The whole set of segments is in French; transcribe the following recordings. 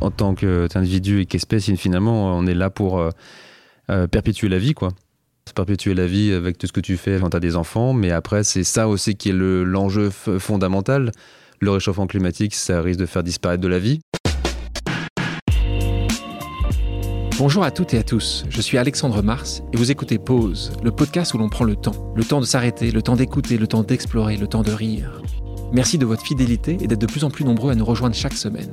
en tant qu'individu et qu'espèce, finalement, on est là pour perpétuer la vie, quoi perpétuer la vie avec tout ce que tu fais quand tu as des enfants, mais après, c'est ça aussi qui est l'enjeu fondamental. Le réchauffement climatique, ça risque de faire disparaître de la vie. Bonjour à toutes et à tous, je suis Alexandre Mars et vous écoutez Pause, le podcast où l'on prend le temps. Le temps de s'arrêter, le temps d'écouter, le temps d'explorer, le temps de rire. Merci de votre fidélité et d'être de plus en plus nombreux à nous rejoindre chaque semaine.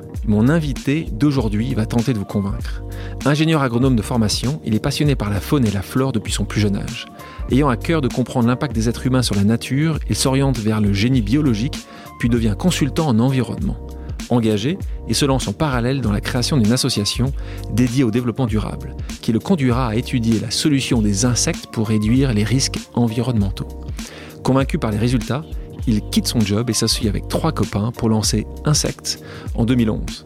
Mon invité d'aujourd'hui va tenter de vous convaincre. Ingénieur agronome de formation, il est passionné par la faune et la flore depuis son plus jeune âge. Ayant à cœur de comprendre l'impact des êtres humains sur la nature, il s'oriente vers le génie biologique, puis devient consultant en environnement. Engagé, il se lance en parallèle dans la création d'une association dédiée au développement durable, qui le conduira à étudier la solution des insectes pour réduire les risques environnementaux. Convaincu par les résultats, il quitte son job et s'associe avec trois copains pour lancer Insects en 2011.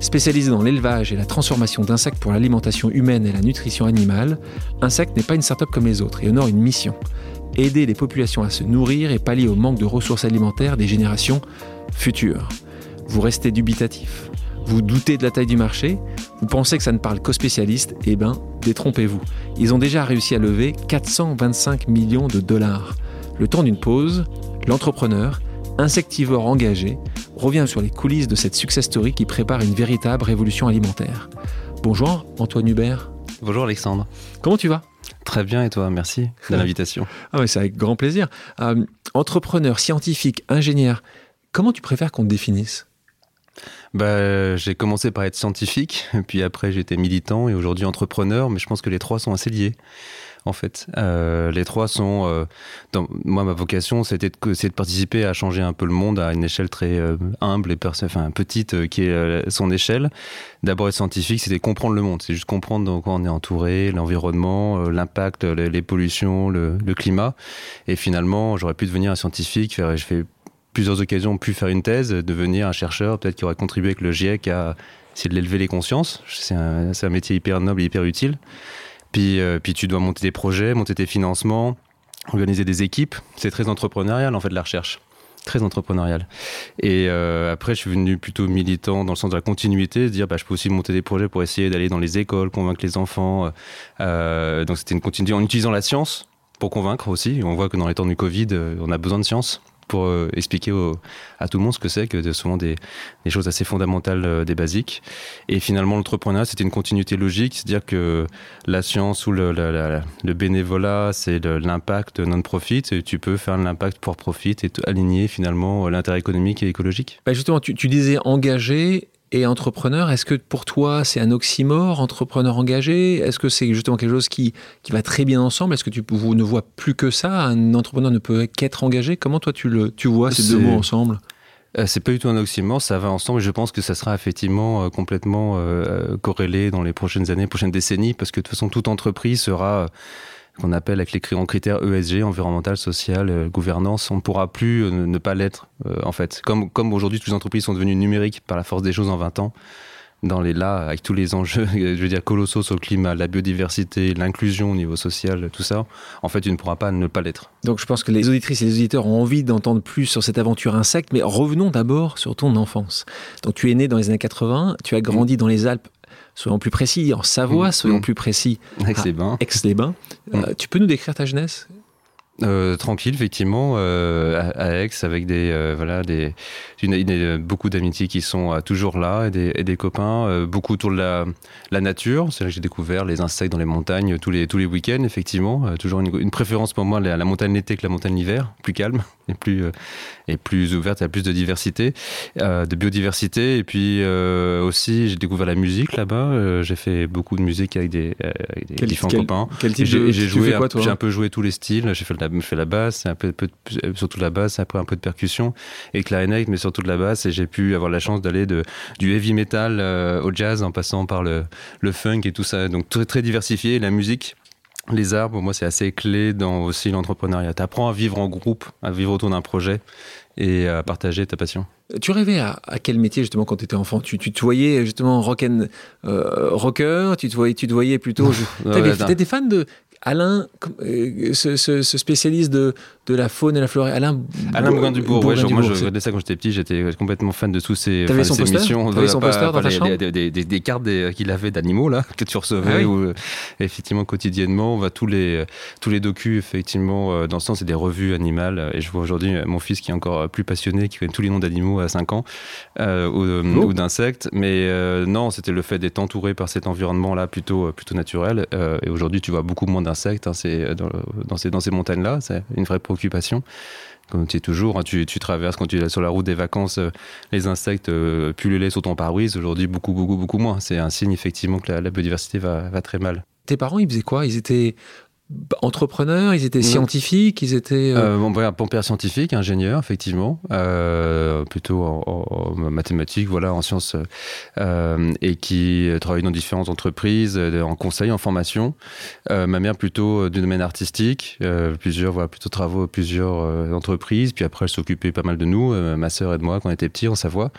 Spécialisé dans l'élevage et la transformation d'insectes pour l'alimentation humaine et la nutrition animale, Insect n'est pas une start-up comme les autres et honore une mission aider les populations à se nourrir et pallier au manque de ressources alimentaires des générations futures. Vous restez dubitatif Vous doutez de la taille du marché Vous pensez que ça ne parle qu'aux spécialistes Eh bien, détrompez-vous. Ils ont déjà réussi à lever 425 millions de dollars. Le temps d'une pause, l'entrepreneur, insectivore engagé, revient sur les coulisses de cette success story qui prépare une véritable révolution alimentaire. Bonjour Antoine Hubert. Bonjour Alexandre. Comment tu vas? Très bien et toi, merci de l'invitation. ah oui, c'est avec grand plaisir. Euh, entrepreneur, scientifique, ingénieur, comment tu préfères qu'on te définisse? Bah, j'ai commencé par être scientifique, puis après j'étais militant et aujourd'hui entrepreneur, mais je pense que les trois sont assez liés en fait. Euh, les trois sont. Euh, dans, moi, ma vocation, c'était de, de, participer à changer un peu le monde à une échelle très euh, humble et enfin, petite, qui est son échelle. D'abord, être scientifique, c'était comprendre le monde. C'est juste comprendre de quoi on est entouré, l'environnement, l'impact, les, pollutions, le, le, climat. Et finalement, j'aurais pu devenir un scientifique. Faire, je fais plusieurs occasions pu faire une thèse, devenir un chercheur, peut-être qui aurait contribué avec le GIEC à essayer de l'élever les consciences. C'est un, un métier hyper noble et hyper utile. Puis, euh, puis tu dois monter des projets, monter tes financements, organiser des équipes. C'est très entrepreneurial en fait la recherche. Très entrepreneurial. Et euh, après, je suis venu plutôt militant dans le sens de la continuité, de dire bah, je peux aussi monter des projets pour essayer d'aller dans les écoles, convaincre les enfants. Euh, donc c'était une continuité en utilisant la science pour convaincre aussi. On voit que dans les temps du Covid, on a besoin de science pour euh, expliquer à tout le monde ce que c'est, que ce sont des, choses assez fondamentales, euh, des basiques. Et finalement, l'entrepreneuriat, c'était une continuité logique, c'est-à-dire que la science ou le, bénévolat, c'est l'impact non-profit, et tu peux faire l'impact pour profit et aligner finalement l'intérêt économique et écologique. Bah, justement, tu, tu disais engagé et entrepreneur, est-ce que pour toi c'est un oxymore, entrepreneur engagé? Est-ce que c'est justement quelque chose qui, qui va très bien ensemble? Est-ce que tu ne vois plus que ça? Un entrepreneur ne peut qu'être engagé? Comment toi tu, le, tu vois ces deux mots ensemble? Euh, c'est pas du tout un oxymore, ça va ensemble et je pense que ça sera effectivement euh, complètement euh, corrélé dans les prochaines années, prochaines décennies, parce que de toute façon toute entreprise sera qu'on appelle avec les critères ESG, environnemental, social, euh, gouvernance, on ne pourra plus euh, ne pas l'être, euh, en fait. Comme, comme aujourd'hui, toutes les entreprises sont devenues numériques par la force des choses en 20 ans, dans les là, avec tous les enjeux, je veux dire, colossaux sur le climat, la biodiversité, l'inclusion au niveau social, tout ça, en fait, tu ne pourras pas ne pas l'être. Donc, je pense que les auditrices et les auditeurs ont envie d'entendre plus sur cette aventure insecte, mais revenons d'abord sur ton enfance. Donc, tu es né dans les années 80, tu as grandi dans les Alpes soyons plus précis, en Savoie, mm. soyons plus précis, Aix-les-Bains. Aix-les-Bains. Mm. Euh, tu peux nous décrire ta jeunesse? Euh, tranquille, effectivement, euh, à, Aix, avec des euh, voilà des une, beaucoup d'amitiés qui sont toujours là et des, et des copains, beaucoup autour de la, la nature. C'est là que j'ai découvert les insectes dans les montagnes tous les tous les week-ends, effectivement. toujours une, une, préférence pour moi la, la montagne l'été que la montagne l'hiver, plus calme et plus et plus ouverte, il y a plus de diversité, de biodiversité. Et puis aussi, j'ai découvert la musique là-bas. j'ai fait beaucoup de musique avec des, avec des différents copains. Quel type j'ai joué, j'ai un peu joué tous les styles. J'ai fait de la fait la basse, un peu, surtout la basse, après un peu de percussion et clarinette, mais surtout de la basse. Et j'ai pu avoir la chance d'aller de du heavy metal au jazz en passant par le, le funk et tout ça. Donc très très diversifié. La musique les arts, pour moi, c'est assez clé dans aussi l'entrepreneuriat. Tu apprends à vivre en groupe, à vivre autour d'un projet et à partager ta passion. Tu rêvais à, quel métier justement quand tu étais enfant? Tu, tu, te voyais justement rock and, euh, rocker? Tu te voyais, tu te voyais plutôt. Tu étais fan de Alain, euh, ce, spécialiste de, de la faune et la flore, Alain, Alain Bougain-Dubourg. Ouais, moi, je regardais ça quand j'étais petit. J'étais complètement fan de tous ces, T'avais son poster émissions. T'avais son poster dans ta chambre des, des, cartes qu'il avait d'animaux là que tu recevais. Ah euh, effectivement, quotidiennement, on va tous les tous les docus effectivement euh, dans ce sens, c'est des revues animales. Et je vois aujourd'hui mon fils qui est encore plus passionné, qui connaît tous les noms d'animaux à 5 ans euh, ou, ou d'insectes. Mais non, c'était le fait d'être entouré par cet environnement là plutôt plutôt naturel. et aujourd'hui, tu vois beaucoup moins insectes, hein, euh, dans, ces, dans ces montagnes-là. C'est une vraie préoccupation. Comme tu es toujours, hein, tu, traverses quand tu es sur la route des vacances, euh, les insectes euh, pullulaient sur ton pare-brise. Aujourd'hui, beaucoup, beaucoup, beaucoup moins. C'est un signe effectivement que la, biodiversité va, va très mal. Tes parents, ils faisaient quoi? Ils étaient entrepreneurs, ils étaient scientifiques, ils étaient... Euh... mon père scientifique, ingénieur, effectivement, euh, plutôt en, mathématiques, voilà, en sciences, euh, et qui travaille dans différentes entreprises, euh, en conseil, en formation. Euh, ma mère plutôt du domaine artistique, plusieurs, voilà, plutôt travaux, plusieurs entreprises, puis après elle s'occupait pas mal de nous, ma sœur et de moi, quand on était petits en Savoie,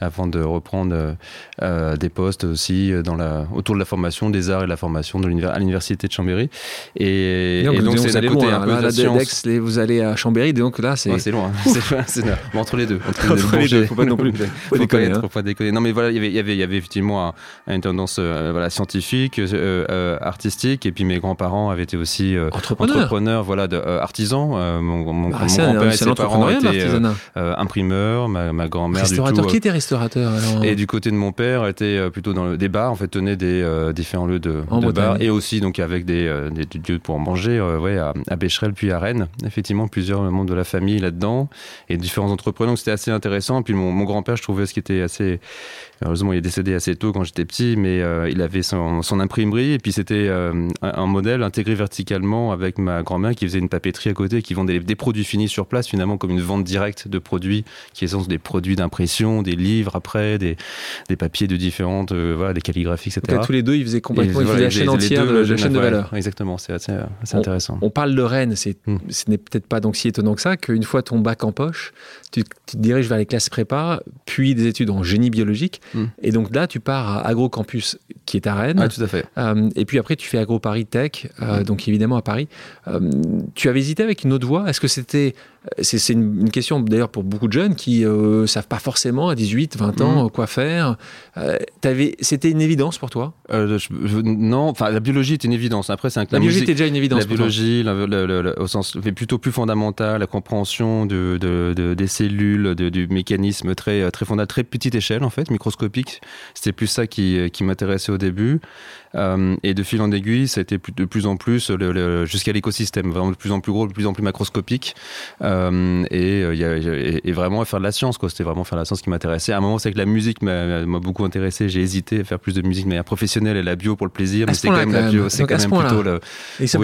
avant de reprendre des postes aussi dans la, autour de la formation, des arts et de la formation de à l'université de Chambéry. Et et, donc, c'est d'un côté un peu de science. vous allez à Chambéry, donc là, c'est. c'est loin. c'est entre les deux. Entre, les deux, faut pas non plus. faut, déconner, hein. faut pas déconner. Non, mais voilà, il y avait, y avait effectivement une tendance euh, voilà, scientifique, euh, euh, artistique, et puis mes grands-parents avaient été aussi entrepreneurs, voilà, de, artisans. mon, mon, ah, grand-père et ses parents étaient imprimeurs, ma, ma grand-mère. Restaurateur, qui était restaurateur Et du côté de mon père, était plutôt dans le, des bars, en fait, tenait des différents lieux de, de bars, et aussi donc avec des, des, lieux pour manger euh, ouais, à, Bécherel puis à Rennes. Effectivement, plusieurs membres de la famille là-dedans et différents entrepreneurs. C'était assez intéressant. Puis mon, mon grand-père, je trouvais ce qui était assez Heureusement, il est décédé assez tôt quand j'étais petit, mais euh, il avait son, son, imprimerie et puis c'était euh, un modèle intégré verticalement avec ma grand-mère qui faisait une papeterie à côté, qui vendait des produits finis sur place finalement comme une vente directe de produits qui sont des produits d'impression, des livres après, des, des papiers de différentes, euh, voilà, des calligraphies, etc. Donc, tous les deux, ils faisaient complètement, ils faisaient la chaîne entière de, la chaîne de valeur. exactement, c'est assez, assez intéressant. On parle de Rennes, c'est, hmm. ce n'est peut-être pas donc si étonnant que ça qu'une fois ton bac en poche, tu, tu, te diriges vers les classes prépa, puis des études en génie biologique. Hmm. Et donc là, tu pars à AgroCampus, qui est à Rennes. Ah, tout à fait. Euh, et puis après, tu fais Agro Paris Tech, euh, hmm. donc évidemment à Paris. Euh, tu avais hésité avec une autre voie? Est-ce que c'était c'est une, question d'ailleurs pour beaucoup de jeunes qui ne savent pas forcément à 18, 20 ans hmm. quoi faire. C'était une évidence pour toi? Non, enfin la biologie était une évidence. Après, c'est la, biologie était déjà une évidence. La biologie, au sens plutôt plus fondamental, la compréhension de, de, des cellules, du mécanisme très très fondamental, très petite échelle en fait, microscopique. C'était plus ça qui, qui m'intéressait au début. Euh, et de fil en aiguille, ça a été de plus en plus jusqu'à l'écosystème, vraiment de plus en plus gros, de plus en plus macroscopique. Euh, et, euh, y a, et, vraiment faire de la science, quoi. C'était vraiment faire de la science qui m'intéressait. À un moment, c'est que la musique m'a beaucoup intéressé. J'ai hésité à faire plus de musique de manière professionnelle et la bio pour le plaisir, mais c'est quand même la bio. C'est quand même plutôt le.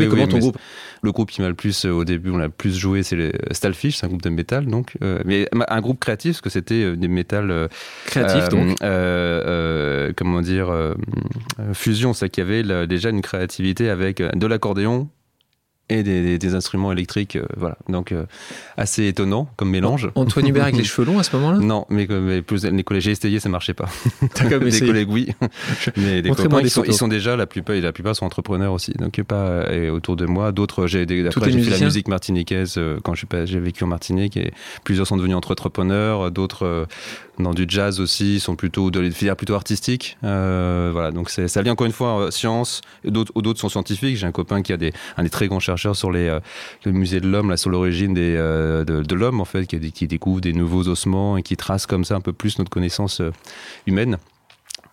Comment ton groupe Le groupe qui m'a le plus, au début, on l'a plus joué, c'est Stalfish, c'est un groupe de métal, donc. mais un groupe créatif, parce que c'était des métal. Créatifs, donc. comment dire Fusion c'est qu'il y avait déjà une créativité avec euh, de l'accordéon, et des, instruments électriques, euh, voilà. Donc euh, assez étonnant comme mélange. Antoine Hubert avec les cheveux longs à ce moment-là? Non, mais, mais plus, les collègues j'ai essayé, ça marchait pas. des collègues oui, mais des copains ils sont, ils sont, déjà la plupart, la plupart sont entrepreneurs aussi. Donc pas et autour de moi, d'autres j'ai après j'ai fait la musique martiniquaise quand j'ai vécu en Martinique et plusieurs sont devenus entrepreneurs, d'autres dans du jazz aussi, sont plutôt de filières plutôt artistiques. Euh, voilà, donc ça vient encore une fois science, d'autres sont scientifiques. J'ai un copain qui a des un des très grands chercheurs sur les, euh, le musée de l'homme, là, sur l'origine euh, de, l'homme, en fait, qui, découvre des nouveaux ossements et qui trace comme ça un peu plus notre connaissance euh, humaine.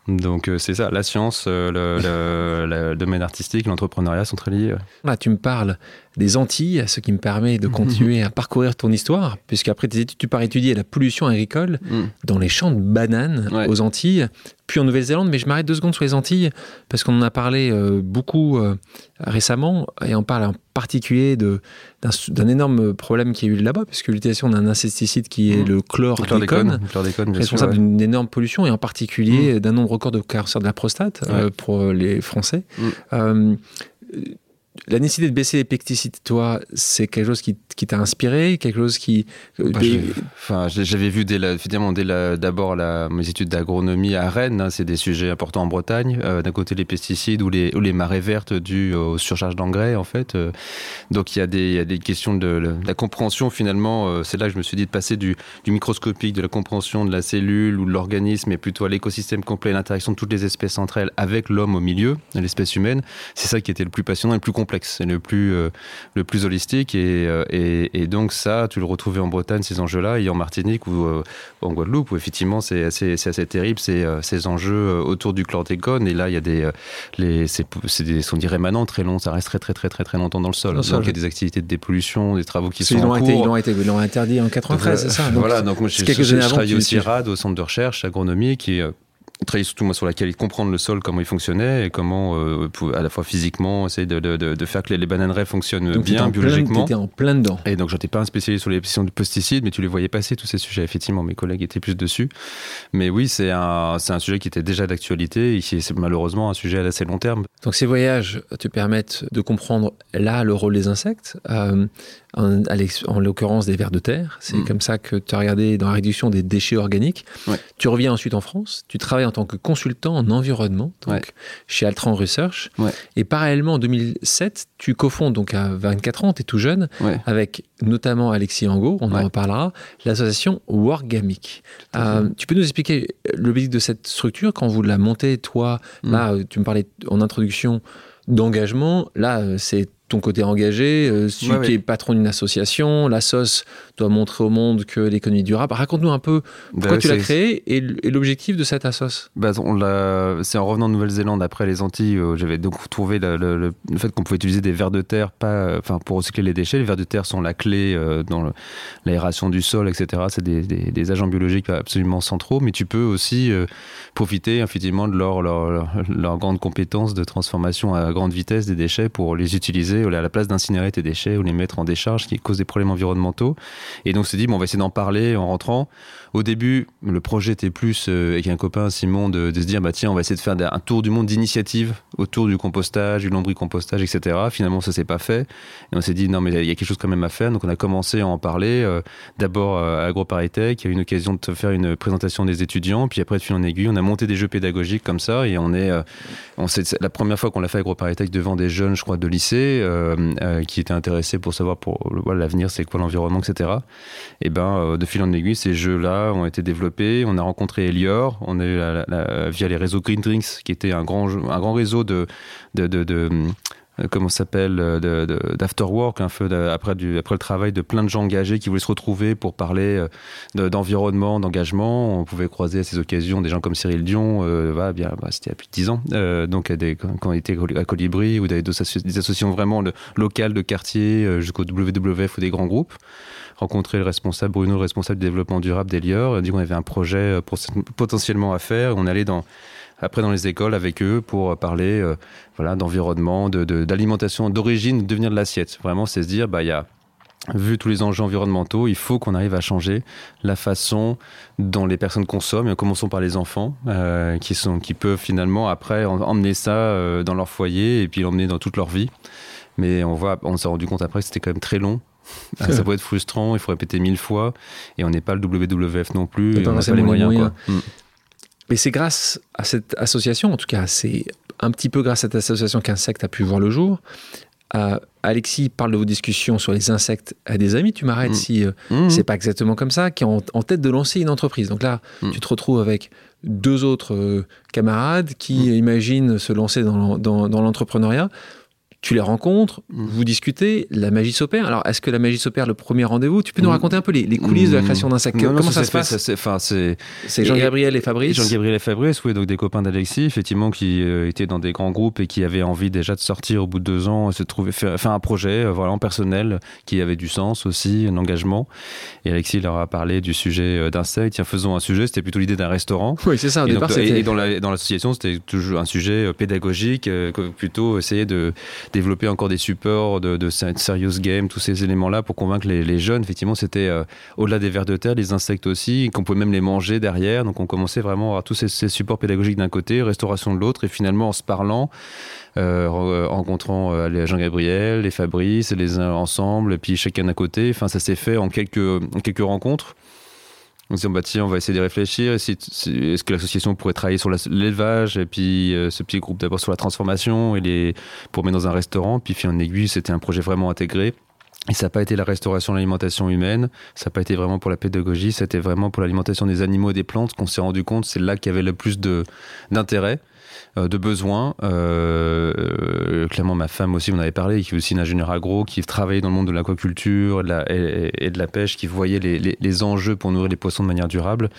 Donc c'est ça, la science, le, domaine artistique, l'entrepreneuriat sont très liés. Là, tu me parles des Antilles, ce qui me permet de continuer à parcourir ton histoire, puisqu'après tes études, tu pars étudier la pollution agricole mm. dans les champs de bananes aux Antilles, puis en Nouvelle-Zélande. Mais je m'arrête deux secondes sur les Antilles, parce qu'on en a parlé euh, beaucoup euh, récemment, et on parle en particulier d'un énorme problème qui a eu là-bas, puisque l'utilisation d'un insecticide qui est mm. le chlordécone, responsable d'une énorme pollution, et en particulier mm. d'un nombre record de cancers de la prostate euh, pour les Français la nécessité de baisser les pesticides, toi, c'est quelque chose qui, t'a inspiré, quelque chose qui. Euh, bah, enfin, j'avais vu dès évidemment dès d'abord mes études d'agronomie à Rennes. Hein, c'est des sujets importants en Bretagne. Euh, d'un côté les pesticides ou les, ou les marées vertes dues aux surcharges d'engrais, en fait. Euh. donc il y, a des, y a des questions de, la compréhension finalement. c'est là que je me suis dit de passer du, du, microscopique, de la compréhension de la cellule ou de l'organisme, et plutôt à l'écosystème complet, l'interaction de toutes les espèces entre elles avec l'homme au milieu, l'espèce humaine. C'est ça qui était le plus passionnant et le plus complexe, c'est le plus euh, le plus holistique euh, et, et, donc ça, tu le retrouvais en Bretagne ces enjeux-là et en Martinique ou euh, en Guadeloupe où effectivement c'est assez, assez terrible ces, ces enjeux autour du chlordécone et là il y a des les c'est des sont des rémanents très longs, ça reste très très très très très longtemps dans le sol. donc il y a des activités de dépollution, des travaux qui sont en cours. ils l'ont été, ils l'ont interdit en 93, c'est ça? Donc, voilà, donc moi je, je, je, travaille aussi RAD au centre de recherche agronomie qui travailler surtout moi sur la qualité, comprendre le sol, comment il fonctionnait et comment, euh, à la fois physiquement, essayer de, de, de, faire que les, bananeraies fonctionnent bien biologiquement. Tu en plein dedans. Et donc, j'étais pas un spécialiste sur les questions de pesticides, mais tu les voyais passer tous ces sujets. Effectivement, mes collègues étaient plus dessus. Mais oui, c'est un, un sujet qui était déjà d'actualité et qui est malheureusement un sujet à assez long terme. Donc, ces voyages te permettent de comprendre là le rôle des insectes. Euh, en, en l'occurrence des vers de terre. C'est mm. comme ça que tu as regardé dans la réduction des déchets organiques. Tu reviens ensuite en France, tu travailles en tant que consultant en environnement, donc chez Altran Research. Et parallèlement, en 2007, tu cofondes, donc à 24 ans, tu es tout jeune, avec notamment Alexis Angot, on en reparlera, l'association Wargamic. Euh, tu peux nous expliquer l'objectif de cette structure quand vous la montez, toi, mm. là, tu me parlais en introduction d'engagement, là, euh, c'est ton côté engagé, euh, celui qui est patron d'une association, la sauce doit montrer au monde que l'économie durable. Raconte-nous un peu pourquoi bah, tu l'as créé et, l'objectif de cette assoce. Bah, c'est en revenant de Nouvelle-Zélande après les Antilles, j'avais donc trouvé le, fait qu'on pouvait utiliser des vers de terre pas, enfin, pour recycler les déchets. Les vers de terre sont la clé euh, dans l'aération du sol, etc. C'est des, agents biologiques absolument centraux, mais tu peux aussi euh, profiter effectivement de leur, leur, leur grande compétence de transformation à grande vitesse des déchets pour les utiliser à la place d'incinérer tes déchets ou les mettre en décharge qui causent des problèmes environnementaux. Et donc, on s'est dit, bon, on va essayer d'en parler en rentrant. Au début, le projet était plus, euh, avec un copain Simon, de, se dire, bah tiens, on va essayer de faire un tour du monde d'initiatives autour du compostage, du lombricompostage, etc. Finalement, ça s'est pas fait. Et on s'est dit, non, mais il y a quelque chose quand même à faire. Donc, on a commencé à en parler. Euh, d'abord à AgroParisTech, il y a eu une occasion de faire une présentation des étudiants. Puis après, de fil en aiguille, on a monté des jeux pédagogiques comme ça. Et on est, euh, on la première fois qu'on l'a fait à AgroParisTech devant des jeunes, je crois, de lycée, qui étaient intéressés pour savoir pour l'avenir, c'est quoi l'environnement, etc. Et ben, de fil en aiguille, ces jeux-là, ont été développés. On a rencontré Elior, on a eu via les réseaux Green Drinks, qui était un grand, un grand réseau de, de, de, euh, comment s'appelle d'afterwork un peu après du après le travail de plein de gens engagés qui voulaient se retrouver pour parler euh, d'environnement d'engagement. On pouvait croiser à ces occasions des gens comme Cyril Dion euh, bien bah, c'était il y a plus de 10 ans euh, donc des, quand on était à Colibri ou des, des associations vraiment locales de quartier jusqu'au WWF ou des grands groupes rencontré le responsable, Bruno, le responsable du développement durable d'Elior. On dit qu'on avait un projet euh, potentiellement à faire. On allait après dans les écoles avec eux pour parler euh, voilà, d'environnement, d'alimentation, d'origine, de devenir de l'assiette. Vraiment, c'est se dire, bah, il y a vu tous les enjeux environnementaux, il faut qu'on arrive à changer la façon dont les personnes consomment. Commençons par les enfants, euh, qui, sont, qui peuvent finalement après emmener ça dans leur foyer et puis l'emmener dans toute leur vie. Mais on on s'est rendu compte après que c'était quand même très long ça peut être frustrant, il faut répéter mille fois, et on n'est pas le WWF non plus, et on n'a pas les moyens. Mm. Mais c'est grâce à cette association, en tout cas, c'est un petit peu grâce à cette association qu'Insecte a pu voir le jour. Euh, Alexis parle de vos discussions sur les insectes à des amis. Tu m'arrêtes mm. si euh, mm. c'est pas exactement comme ça, qui est en, tête de lancer une entreprise. Donc là, tu te retrouves avec deux autres euh, camarades qui imaginent se lancer dans l'entrepreneuriat tu les rencontres, Mm. vous discutez, la magie s'opère. Alors, est-ce que la magie s'opère le premier rendez-vous? Tu peux nous raconter un peu les, les coulisses de la création d'un sac Mm. Non, Comment ça, se passe? c'est Jean-Gabriel et Fabrice Jean-Gabriel et Fabrice, oui, donc des copains d'Alexis, effectivement, qui euh, étaient dans des grands groupes et qui avaient envie déjà de sortir au bout de deux ans, se trouver, faire, faire un projet, euh, voilà, en personnel, qui avait du sens aussi, un engagement. Et Alexis leur a parlé du sujet euh, d'insectes. Tiens, faisons un sujet. C'était plutôt l'idée d'un restaurant. Oui, c'est ça. Au Et, départ, donc, et- c'était. et dans la- dans l'association, c'était toujours un sujet euh, pédagogique, euh, que- plutôt essayer de développer encore des supports de, de ser- serious game, tous ces éléments-là pour convaincre les, jeunes. Effectivement, c'était euh, au-delà des vers de terre, les insectes aussi, qu'on pouvait même les manger derrière. Donc, on commençait vraiment à avoir tous ces, supports pédagogiques d'un côté, restauration de l'autre, et finalement, en se parlant, euh, re- rencontrant euh, les Jean-Gabriel, les Fabrice, les uns ensemble, et puis chacun d'un côté. Enfin, ça s'est fait en quelques, en quelques rencontres. Se dit, bah, tiens, on va essayer de réfléchir. Est-ce que l'association pourrait travailler sur l'élevage et puis euh, ce petit groupe d'abord sur la transformation et les, pour mettre dans un restaurant. Puis, fil en aiguille, c'était un projet vraiment intégré. Et ça n'a pas été la restauration de l'alimentation humaine, ça n'a pas été vraiment pour la pédagogie, c'était vraiment pour l'alimentation des animaux et des plantes qu'on s'est rendu compte, c'est là qu'il y avait le plus d'intérêt, de besoins. Euh, euh, clairement, ma femme aussi, on avait parlé, qui est aussi une ingénieure agro, qui travaillait dans le monde de l'aquaculture et, de la- et- et de la pêche, qui voyait les, les- les enjeux pour nourrir les poissons de manière durable,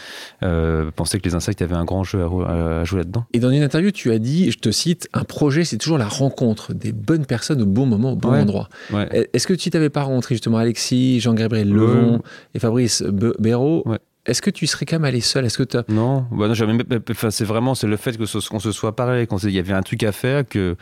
euh, pensait que les insectes avaient un grand jeu à, jouer là-dedans? Et dans une interview, tu as dit, je te cite, un projet, c'est toujours la rencontre des bonnes personnes au bon moment, au bon Ouais. endroit. Ouais. Est-ce que tu t'avais pas rencontré justement Alexis, Jean-Gabriel Levon et Fabrice Béraud Ouais. Est-ce que tu serais quand même allé seul? Est-ce que. Non, bah c'est vraiment c'est le fait qu'on se soit parlé, qu'on il y avait un truc à faire que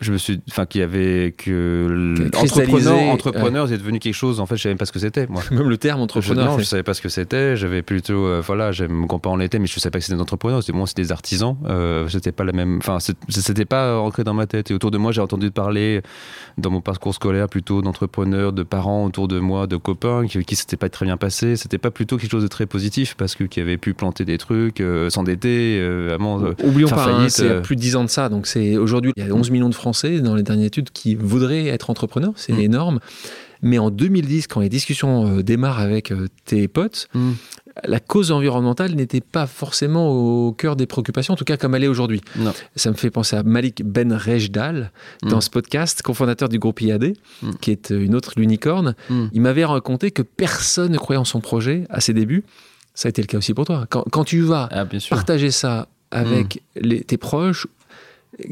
je me suis, enfin, qu'il y avait que l'entrepreneur, entrepreneur, c'est devenu quelque chose. En fait, je savais même pas ce que c'était. Moi, Même le terme je, entrepreneur. non, fait- je savais pas ce que c'était. J'avais plutôt, euh, voilà, j'aime mes grands-parents l'étaient, mais je savais pas que c'était des entrepreneurs. C'était moi, c'était des artisans. Euh, c'était pas la même, enfin, c'était pas ancré dans ma tête. Et autour de moi, j'ai entendu parler dans mon parcours scolaire plutôt d'entrepreneurs, de parents autour de moi, de copains qui, qui s'était pas très bien passé. C'était pas plutôt quelque chose de très positif parce que qui avaient pu planter des trucs, euh, s'endetter, euh, vraiment. Oublions pas, hein, c'est plus de 10 ans de ça. Donc c'est aujourd'hui, il y a 11 millions de Français dans les dernières études qui voudraient être entrepreneurs. C'est Mm. énorme. Mais en 2010, quand les discussions euh, démarrent avec euh, tes potes, hmm. la cause environnementale n'était pas forcément au cœur des préoccupations, en tout cas comme elle est aujourd'hui. Ça me fait penser à Malik Ben Rejdal dans Mm. ce podcast, cofondateur du groupe IAD, Mm. qui est euh, une autre l'unicorne. Mm. Il m'avait raconté que personne ne croyait en son projet à ses débuts. Ça a été le cas aussi pour toi. Quand, quand tu vas Ah, partager ça avec Mm. les- tes proches,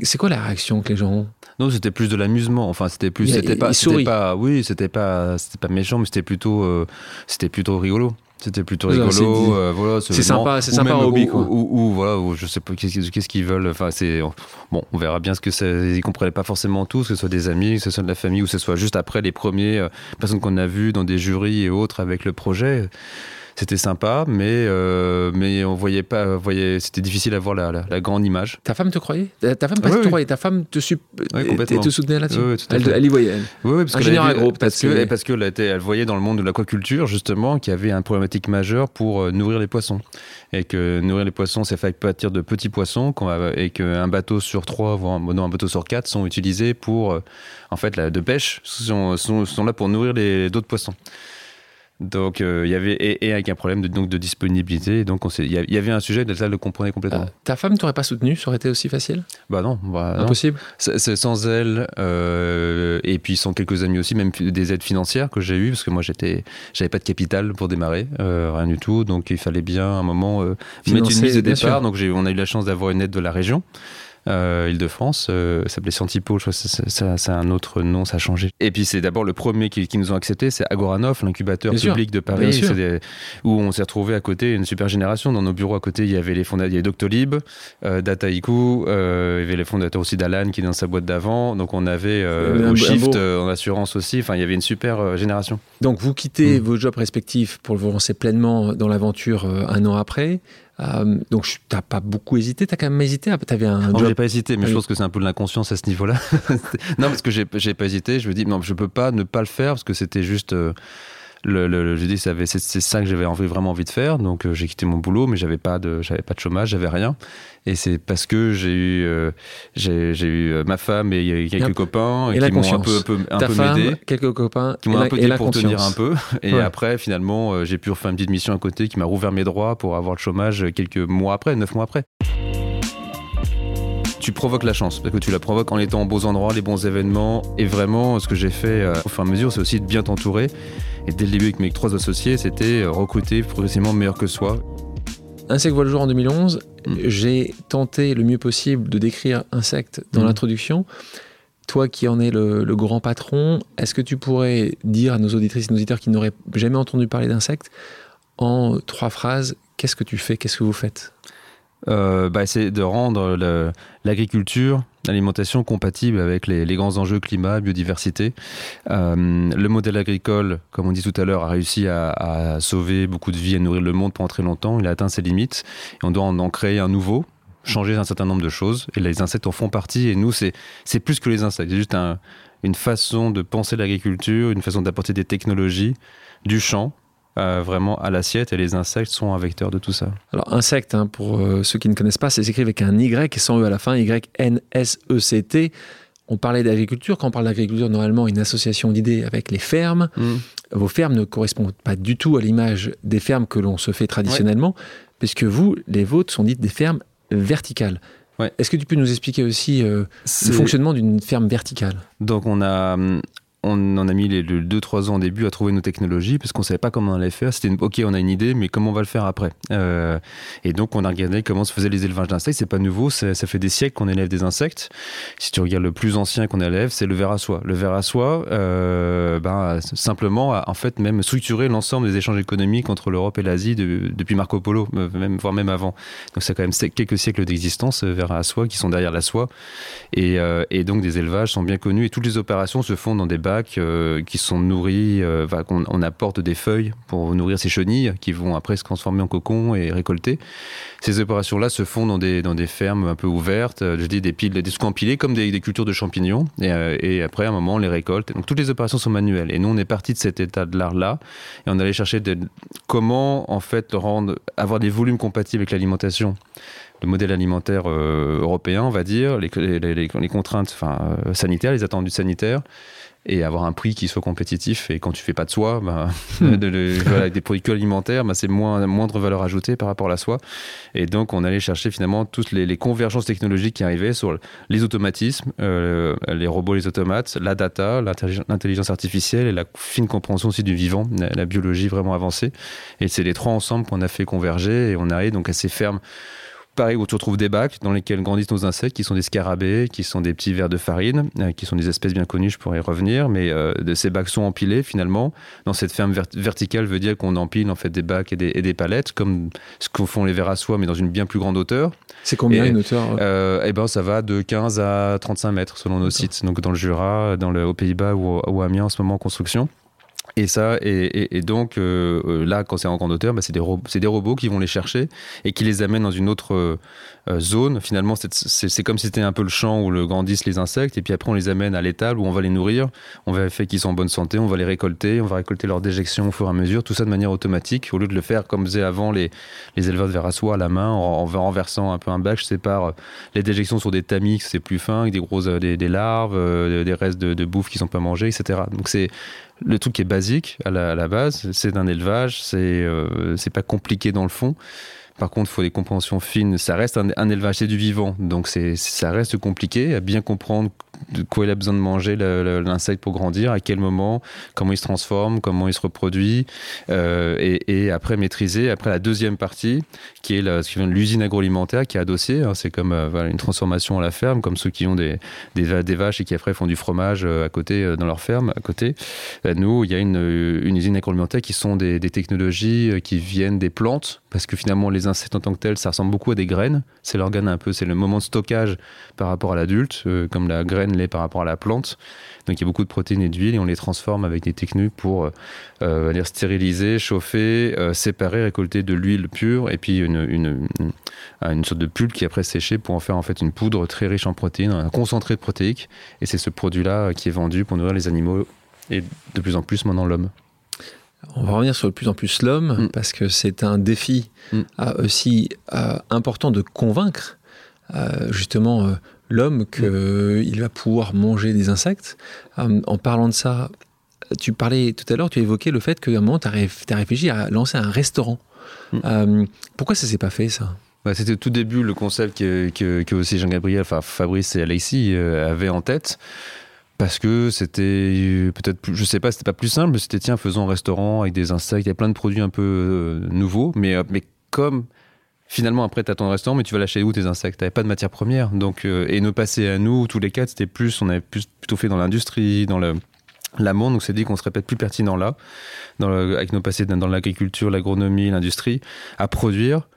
c'est quoi la réaction que les gens ont? Non, c'était plus de l'amusement. Enfin, c'était plus, c'était pas, pas, oui, c'était pas, c'était pas méchant, mais c'était plutôt, euh, c'était plutôt rigolo. C'était plutôt Ça, c'est rigolo. euh, voilà, C'est sympa, c'est sympa hobby, ou- voilà, je sais pas qu'est-ce qu'ils veulent. Enfin, c'est bon, on verra bien ce que c'est. Ils comprenaient pas forcément tout, que ce soit des amis, que ce soit de la famille, ou que ce soit juste après les premiers euh, personnes qu'on a vues dans des jurys et autres avec le projet. C'était sympa, mais euh, mais on voyait pas, voyait, c'était difficile à voir la, la- la grande image. Ta femme te croyait? Ta femme pas Oui, te oui. croyait, ta femme te, sup- Oui, complètement. te soutenait là-dessus elle, elle y voyait, elle. Oui, oui, parce Ingénieur agro, parce que que- parce qu'elle était, elle voyait dans le monde de l'aquaculture justement qu'il y avait une problématique majeure pour euh, nourrir les poissons et que nourrir les poissons, c'est fait partir de petits poissons et qu'un bateau sur trois, voire non, un bateau sur quatre sont utilisés pour euh, en fait la, de pêche sont, sont, sont là pour nourrir les d'autres poissons. Donc euh, il y avait et, et avec un problème de, donc de disponibilité. Donc il y avait un sujet, elle le comprenait complètement. Euh, ta femme t'aurait pas soutenu Ça aurait été aussi facile? Bah non, bah non. Impossible C'est sans elle euh, et puis sans quelques amis aussi, même des aides financières que j'ai eues parce que moi j'étais, j'avais pas de capital pour démarrer, euh, rien du tout, donc il fallait bien à un moment euh, mettre une mise de départ. Donc on a eu la chance d'avoir une aide de la région. Euh, Île-de-France, euh, ça s'appelait Scientipo, je crois que ça, un autre nom, ça a changé. Et puis c'est d'abord le premier qui, qui nous ont accepté, c'est Agoranov, l'incubateur public de Paris, des- où on s'est retrouvé à côté, une super génération. Dans nos bureaux à côté, il y avait les fondateurs, il Doctolib, euh, Dataiku, il y avait les fondateurs aussi d'Alan qui est dans sa boîte d'avant. Donc on avait au Shift en assurance aussi. Enfin, il y avait une super génération. Donc vous quittez Mm. vos jobs respectifs pour vous lancer pleinement dans l'aventure un an après. Euh, donc je- t'as pas beaucoup hésité, t'as quand même hésité. Tu avais un Non, j'ai pas hésité, mais Ah je oui. pense que c'est un peu de l'inconscience à ce niveau-là. non, parce que j'ai j'ai pas hésité. Je me dis, non, je peux pas ne pas le faire parce que c'était juste. euh, le, le- c'est ça que j'avais envie, vraiment envie de faire. Donc euh, j'ai quitté mon boulot, mais j'avais pas de, j'avais pas de chômage, j'avais rien. Et c'est parce que j'ai eu, euh, j'ai eu euh, ma femme et quelques copains et qui m'ont un peu, un peu, un ta peu femme, m'aider. quelques copains, qui m'ont un peu aidé pour tenir un peu. Et Ouais. après, finalement, j'ai pu refaire une petite mission à côté qui m'a rouvert mes droits pour avoir le chômage quelques mois après, neuf mois après. tu provoques la chance, parce que tu la provoques en étant aux bons endroits, les bons événements. Et vraiment, ce que j'ai fait euh, au fur et à mesure, c'est aussi de bien t'entourer. Et dès le début, avec mes trois associés, c'était recruter progressivement meilleur que soi. Insecte voit le jour en 2011. Mm. J'ai tenté le mieux possible de décrire Insecte dans mm. l'introduction. Toi qui en es le, grand patron, est-ce que tu pourrais dire à nos auditrices et nos auditeurs qui n'auraient jamais entendu parler d'insectes, en trois phrases, qu'est-ce que tu fais, qu'est-ce que vous faites? Euh, bah, C'est de rendre l'agriculture, l'alimentation compatible avec les, grands enjeux climat, biodiversité. Euh, le modèle agricole, comme on dit tout à l'heure, a réussi à, sauver beaucoup de vies et nourrir le monde pendant très longtemps. Il a atteint ses limites et on doit en créer un nouveau changer un certain nombre de choses. Et les insectes en font partie. Et nous, c'est plus que les insectes. C'est juste une façon de penser l'agriculture, une façon d'apporter des technologies du champ. Euh, vraiment à l'assiette et les insectes sont un vecteur de tout ça. Alors insectes, hein, pour euh, ceux qui ne connaissent pas, c'est écrit avec un Y sans E à la fin, Y-N-S-E-C-T. On parlait d'agriculture. Quand on parle d'agriculture, normalement, une association d'idées avec les fermes. Mm. Vos fermes ne correspondent pas du tout à l'image des fermes que l'on se fait traditionnellement, puisque vous, les vôtres, sont dites des fermes verticale. Est-ce que tu peux nous expliquer aussi euh, le fonctionnement d'une ferme verticale? Donc on a hum, on en a mis les 2-3 ans au début à trouver nos technologies parce qu'on savait pas comment on allait faire. C'était ok, on a une idée, mais comment on va le faire après? Euh, Et donc on a regardé comment se faisaient les élevages d'insectes. C'est pas nouveau, ça fait des siècles qu'on élève des insectes. Si tu regardes le plus ancien qu'on élève, c'est le ver à soie. Le ver à soie, euh, ben, simplement, a en fait même structuré l'ensemble des échanges économiques entre l'Europe et l'Asie depuis Marco Polo, euh, même, voire même avant. Donc c'est quand même quelques siècles d'existence, ver à soie, qui sont derrière la soie. Et, et donc des élevages sont bien connus et toutes les opérations se font dans des euh, qui sont nourris, euh, on apporte des feuilles pour nourrir ces chenilles qui vont après se transformer en cocon et récolter. Ces opérations-là se font dans des, fermes un peu ouvertes, euh, je dis des piles, des empilés comme des, cultures de champignons. Et, après, à un moment, on les récolte. Donc toutes les opérations sont manuelles. Et nous, on est parti de cet état de l'art-là et on allait chercher comment en fait rendre, avoir des volumes compatibles avec l'alimentation le modèle alimentaire européen, on va dire, les, contraintes sanitaires, les attendus sanitaires, et avoir un prix qui soit compétitif. Et quand tu fais pas de soie, bah, hmm. avec des produits alimentaires, bah, c'est moins, moindre valeur ajoutée par rapport à la soie. Et donc, on allait chercher finalement toutes les, convergences technologiques qui arrivaient sur les automatismes, euh, les robots, les automates, la data, l'intelligence artificielle et la fine compréhension aussi du vivant, la, biologie vraiment avancée. Et c'est les trois ensemble qu'on a fait converger et on arrive donc à ces fermes Pareil, où tu retrouves des bacs dans lesquels grandissent nos insectes, qui sont des scarabées, qui sont des petits vers de farine, euh, qui sont des espèces bien connues, je pourrais y revenir, mais euh, de ces bacs sont empilés finalement. Dans cette ferme verticale veut dire qu'on empile en fait des bacs et des, palettes, comme ce que font les vers à soie, mais dans une bien plus grande hauteur. C'est combien une hauteur euh, Eh ben, ça va de 15 à 35 mètres selon nos sites. Donc dans le Jura, dans le, aux Pays-Bas ou, ou à Amiens en ce moment en construction. Et ça, et, donc euh, euh, là, quand c'est en grande hauteur, bah, c'est des, des, robots qui vont les chercher et qui les amènent dans une autre euh, zone. Finalement, c'est comme si c'était un peu le champ où le grandissent les insectes, et puis après on les amène à l'étable où on va les nourrir, on faire qu'ils sont en bonne santé, on va les récolter, on va récolter leurs déjections au fur et à mesure, tout ça de manière automatique, au lieu de le faire comme faisaient avant les, les éleveurs de verre à soie à la main, en, renversant un peu un bac. Je sépare les déjections sur des tamis, c'est plus fin, avec des grosses des, larves, des restes de, bouffe qui sont pas mangés, etc. Donc c'est le truc qui est à la, base, c'est un élevage, c'est euh, c'est pas compliqué dans le fond. Par contre, il faut des compréhensions fines. Ça reste un, un élevage, c'est du vivant, donc ça reste compliqué à bien comprendre de quoi il a besoin de manger l'insecte pour grandir, à quel moment, comment il se transforme, comment il se reproduit, euh, et, après maîtriser, après la deuxième partie, qui est l'usine agroalimentaire qui est adossée, hein, c'est comme euh, une transformation à la ferme, comme ceux qui ont des, vaches et qui après font du fromage euh, à côté, dans leur ferme, à côté. nous, il y a une, usine agroalimentaire qui sont des technologies qui viennent des plantes, parce que finalement les insectes en tant que tels, ça ressemble beaucoup à des graines, c'est l'organe un peu, c'est le moment de stockage par rapport à l'adulte, comme la graine l'est par rapport à la plante. Donc il y a beaucoup de protéines et d'huile et on les transforme avec des techniques pour euh, stériliser, chauffer, euh, séparer, récolter de l'huile pure et puis une, une, sorte de pulpe qui est après séchée pour en faire en fait une poudre très riche en protéines, un concentré de protéiques. Et c'est ce produit-là qui est vendu pour nourrir les animaux et de plus en plus maintenant l'homme. On va revenir sur de plus en plus l'homme, mm. parce que c'est un défi mm. euh, aussi important de convaincre justement l'homme qu'il va pouvoir manger des insectes. Euh, en parlant de ça, tu parlais tout à l'heure, tu évoqué le fait qu'à un moment, tu as, réfléchi à lancer un restaurant. Mm. Euh, pourquoi ça s'est pas fait, ça? Bah, c'était tout début le concept que, que, que aussi Jean-Gabriel, enfin Fabrice et Alexis euh, avaient en tête. Parce que c'était peut-être, je sais pas, c'était pas plus simple, c'était tiens, faisons un restaurant avec des insectes, il y a plein de produits un peu euh, nouveaux, mais, euh, mais comme finalement après tu as ton restaurant, mais tu vas lâcher où tes insectes T'avais pas de matière première, donc euh, et nous passer à nous tous les quatre, c'était plus, on avait plus plutôt fait dans l'industrie, dans le l'amont, donc c'est dit qu'on serait peut-être plus pertinent là, avec nos passés dans l'agriculture, l'agronomie, l'industrie, à produire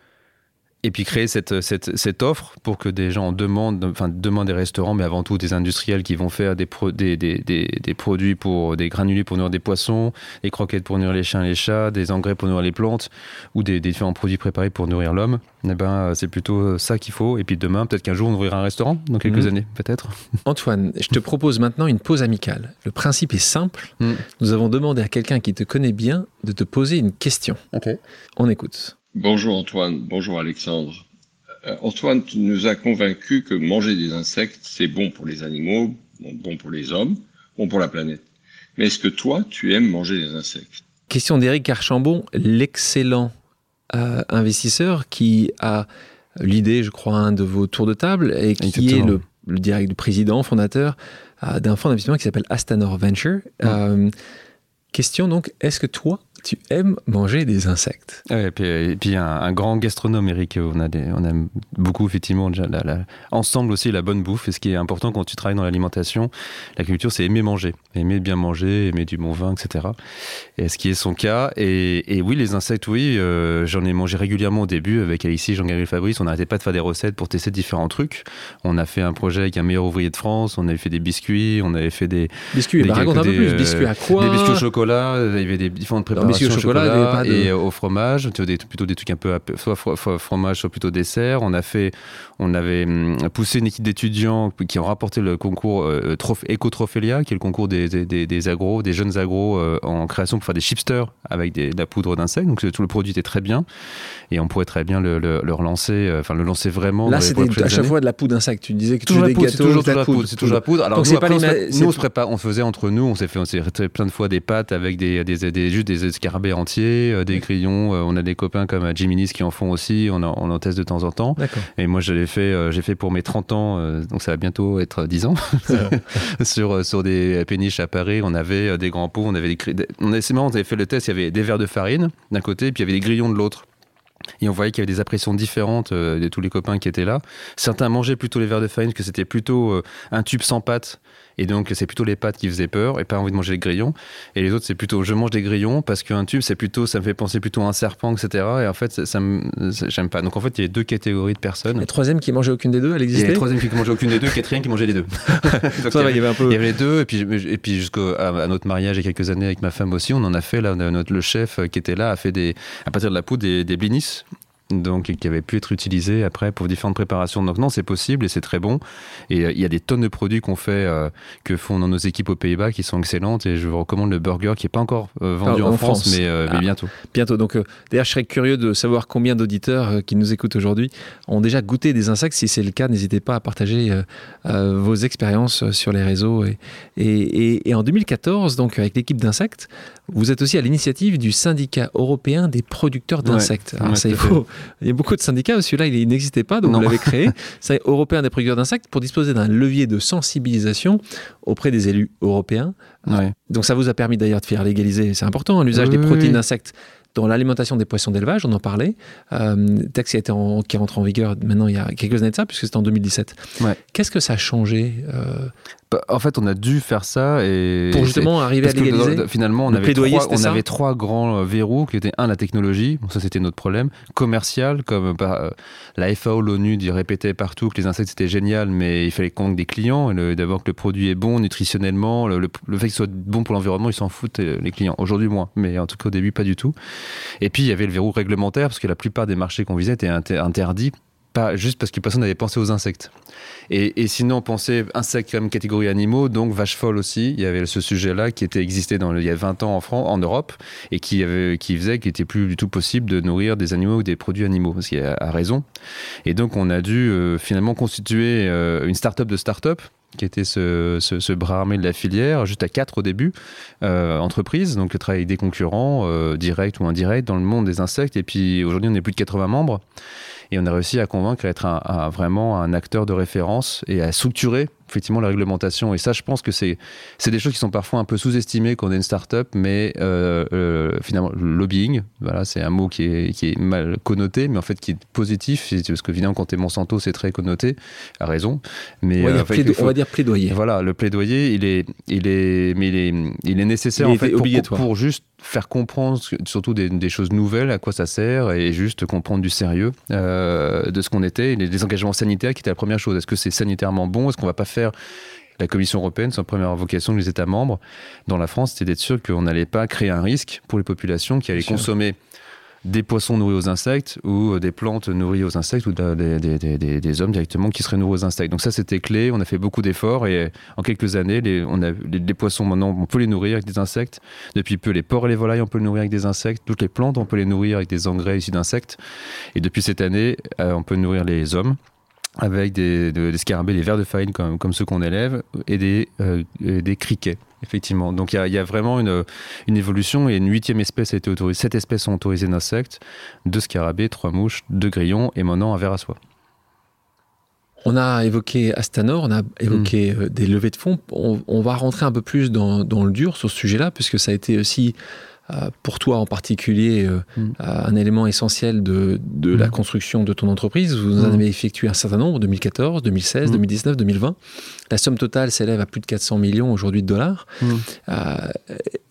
et puis créer cette, cette, cette offre pour que des gens demandent, enfin demandent des restaurants, mais avant tout des industriels qui vont faire des, pro- des, des, des, des produits pour des granulés pour nourrir des poissons, des croquettes pour nourrir les chiens et les chats, des engrais pour nourrir les plantes, ou des, différents produits préparés pour nourrir l'homme. Eh ben, c'est plutôt ça qu'il faut. Et puis demain, peut-être qu'un jour, on ouvrira un restaurant, dans quelques Mhm. années, peut-être. Antoine, je te propose maintenant une pause amicale. Le principe est simple. Mm. Nous avons demandé à quelqu'un qui te connaît bien de te poser une question. On écoute. Bonjour Antoine, bonjour Alexandre. Euh, Antoine, tu nous as convaincus que manger des insectes, c'est bon pour les animaux, bon, pour les hommes, bon pour la planète. Mais est-ce que toi, tu aimes manger des insectes? Question d'Éric Archambon, l'excellent euh, investisseur qui a l'idée, je crois, un de vos tours de table et qui Exactement. est le, le direct le président, fondateur euh, d'un fonds d'investissement qui s'appelle Astanor Venture. Euh, question donc, est-ce que toi, tu aimes manger des insectes Ouais, et puis, et puis un, un grand gastronome, Eric. On, a des, on aime beaucoup, effectivement, déjà, la- la- ensemble aussi la bonne bouffe. Et ce qui est important quand tu travailles dans l'alimentation, la culture, c'est aimer manger. Aimer bien manger, aimer du bon vin, etc. Et ce qui est son cas. Et, et oui, les insectes, oui, euh, j'en ai mangé régulièrement au début avec Alexis, Jean-Gabriel Fabrice. On n'arrêtait pas de faire des recettes pour tester différents trucs. On a fait un projet avec un meilleur ouvrier de France. On avait fait des biscuits. On avait fait des, Biscuits, Des bah, raconte un peu des, plus. Biscuits à quoi? des biscuits au chocolat, il y avait des différentes préparations au chocolat, de- et euh, au fromage, des, plutôt des trucs un peu soit fro- fro- fromage, soit plutôt dessert. On a fait, on avait hum, poussé une équipe d'étudiants qui ont rapporté le concours euh, Troph- Ecotrophelia, qui est le concours des, des, agros, des jeunes agros euh, en création pour faire des chipsters avec de la poudre d'insectes. Donc tout le produit était très bien et on pourrait très bien le, le, le relancer, euh, enfin le lancer vraiment. Là, les à chaque fois de la poudre d'insecte. Tu disais que tu des poudre, c'est gâteaux, toujours de la poudre, c'est toujours la poudre. Alors nous, c'est on, se c'est- faisait entre nous, on s'est fait, on s'est fait plein de fois des pâtes avec des, des, des- juste des escarabées entiers, euh, des grillons. euh, on a des copains comme Jimmy Nis qui en font aussi. On en, on en teste de temps en temps. Et moi, je l'ai fait, euh, j'ai fait pour mes 30 ans, euh, donc ça va bientôt être 10 ans, sur, euh, sur des péniches à Paris. On avait euh, des grands pots, on avait des, on avait, c'est marrant, on avait fait le test. Il y avait des verres de farine d'un côté, puis il y avait des grillons de l'autre. Et on voyait qu'il y avait des impressions différentes euh, de tous les copains qui étaient là. Certains mangeaient plutôt les verres de farine, que c'était plutôt euh, un tube sans pâte. Et donc, c'est plutôt les pâtes qui faisaient peur et pas envie de manger les grillons. Et les autres, c'est plutôt je mange des grillons parce qu'un tube, c'est plutôt, ça me fait penser plutôt à un serpent, etc. Et en fait, ça, ça me, ça- j'aime pas. Donc, en fait, il y a deux catégories de personnes. La troisième qui mangeait aucune des deux, elle y existait le troisième qui mangeait aucune des deux, quatrième qui mangeait les deux. Donc, Ça il il y avait un peu. il y avait les deux, et puis, et puis jusqu'à notre mariage il y a quelques années avec ma femme aussi, on en a fait là, notre, le chef euh, qui était là a fait des, à partir de la poudre des, des blinis. Donc, qui avaient pu être utilisés après pour différentes préparations. Donc, non, c'est possible et c'est très bon. Et euh, il y a des tonnes de produits qu'on fait, euh, que font dans nos équipes aux Pays-Bas qui sont excellentes. Et je vous recommande le burger qui n'est pas encore euh, vendu en, en France, France. mais, mais Ah. bientôt. Bientôt. Donc, d'ailleurs, je serais curieux de savoir combien d'auditeurs qui nous écoutent aujourd'hui ont déjà goûté des insectes. Si c'est le cas, n'hésitez pas à partager vos expériences sur les réseaux. Et, et, et- et en 2014, donc avec l'équipe d'insectes, vous êtes aussi à l'initiative du syndicat européen des producteurs d'insectes. Alors, ça, il, faut, il y a beaucoup de syndicats. Celui-là, il n'existait pas, donc Non. vous l'avez créé. C'est européen des producteurs d'insectes pour disposer d'un levier de sensibilisation auprès des élus européens. Ouais. Donc ça vous a permis d'ailleurs de faire légaliser, c'est important, hein, l'usage Oui, des protéines oui. d'insectes dans l'alimentation des poissons d'élevage, on en parlait. Euh, texte qui, a été en, qui rentre en vigueur maintenant il y a quelques années de ça, puisque c'était en 2017. Ouais. Qu'est-ce que ça a changé euh, En fait, on a dû faire ça et pour justement arriver à que légaliser finalement, on avait, trois, on avait trois grands euh, verrous qui étaient un la technologie, bon, ça c'était notre problème, commercial comme bah, euh, la FAO, l'ONU répétait partout que les insectes c'était génial, mais il fallait qu'on ait des clients, et d'abord que le produit est bon nutritionnellement, le, le- le fait qu'il soit bon pour l'environnement, ils s'en foutent euh, les clients. Aujourd'hui moins, mais en tout cas au début pas du tout. Et puis il y avait le verrou réglementaire parce que la plupart des marchés qu'on visait étaient inter- interdits. Pas juste parce que personne n'avait pensé aux insectes. Et, et sinon, on pensait insectes comme catégorie animaux, donc vache folle aussi. Il y avait ce sujet-là qui était existé le- il y a 20 ans en France, en Europe, et qui, faisait qu'il n'était plus du tout possible de nourrir des animaux ou des produits animaux, parce qu'il a raison. Et donc, on a dû euh, finalement constituer euh, une start-up de start-up qui était ce, bras armé de la filière, juste à quatre au début, euh, entreprises, donc travailler avec des concurrents, euh, directs ou indirects, dans le monde des insectes. Et puis aujourd'hui, on est plus de 80 membres. Et on a réussi à convaincre à être vraiment un acteur de référence et à structurer effectivement la réglementation. Et ça, je pense que c'est des choses qui sont parfois un peu sous-estimées quand on est une start-up, mais euh, euh, finalement, le lobbying, voilà, c'est un mot qui est, qui est mal connoté, mais en fait qui est positif, parce que évidemment, quand tu es Monsanto, c'est très connoté, à raison. Mais, on, va dire, euh, on va dire plaidoyer. Voilà, le plaidoyer, il est, il est, mais il est, il est nécessaire en fait, pour, pour, juste faire comprendre surtout des, choses nouvelles, à quoi ça sert, et juste comprendre du sérieux de ce qu'on était, et les, engagements sanitaires qui étaient la première chose. Est-ce que c'est sanitairement bon? Est-ce qu'on va pas faire la Commission européenne, sa première vocation des États membres dans la France, c'était d'être sûr qu'on n'allait pas créer un risque pour les populations qui allaient consommer des poissons nourris aux insectes ou euh, des plantes nourries aux insectes ou des, hommes directement qui seraient nourris aux insectes. Donc ça, c'était clé. On a fait beaucoup d'efforts et en quelques années, les, on a, les, poissons, maintenant, on peut les nourrir avec des insectes. Depuis peu, les porcs et les volailles, on peut les nourrir avec des insectes. Toutes les plantes, on peut les nourrir avec des engrais issus d'insectes. Et depuis cette année, euh, on peut nourrir les hommes avec des, des, scarabées, des vers de farine comme, comme ceux qu'on élève, et des, euh, des criquets, effectivement. Donc il y, y a, vraiment une, une, évolution, et une huitième espèce a été autorisée. Sept espèces sont autorisées d'insectes, deux scarabées, trois mouches, deux grillons, et maintenant un ver à soie. On a évoqué Astanor, on a évoqué mm. euh, des levées de fonds. On, on, va rentrer un peu plus dans, dans le dur sur ce sujet-là, puisque ça a été aussi pour toi en particulier euh, mm. euh, un élément essentiel de, la mm. construction de ton entreprise. Vous en mm. avez effectué un certain nombre, 2014, 2016, 2019, 2020. La somme totale s'élève à plus de 400 millions aujourd'hui de dollars.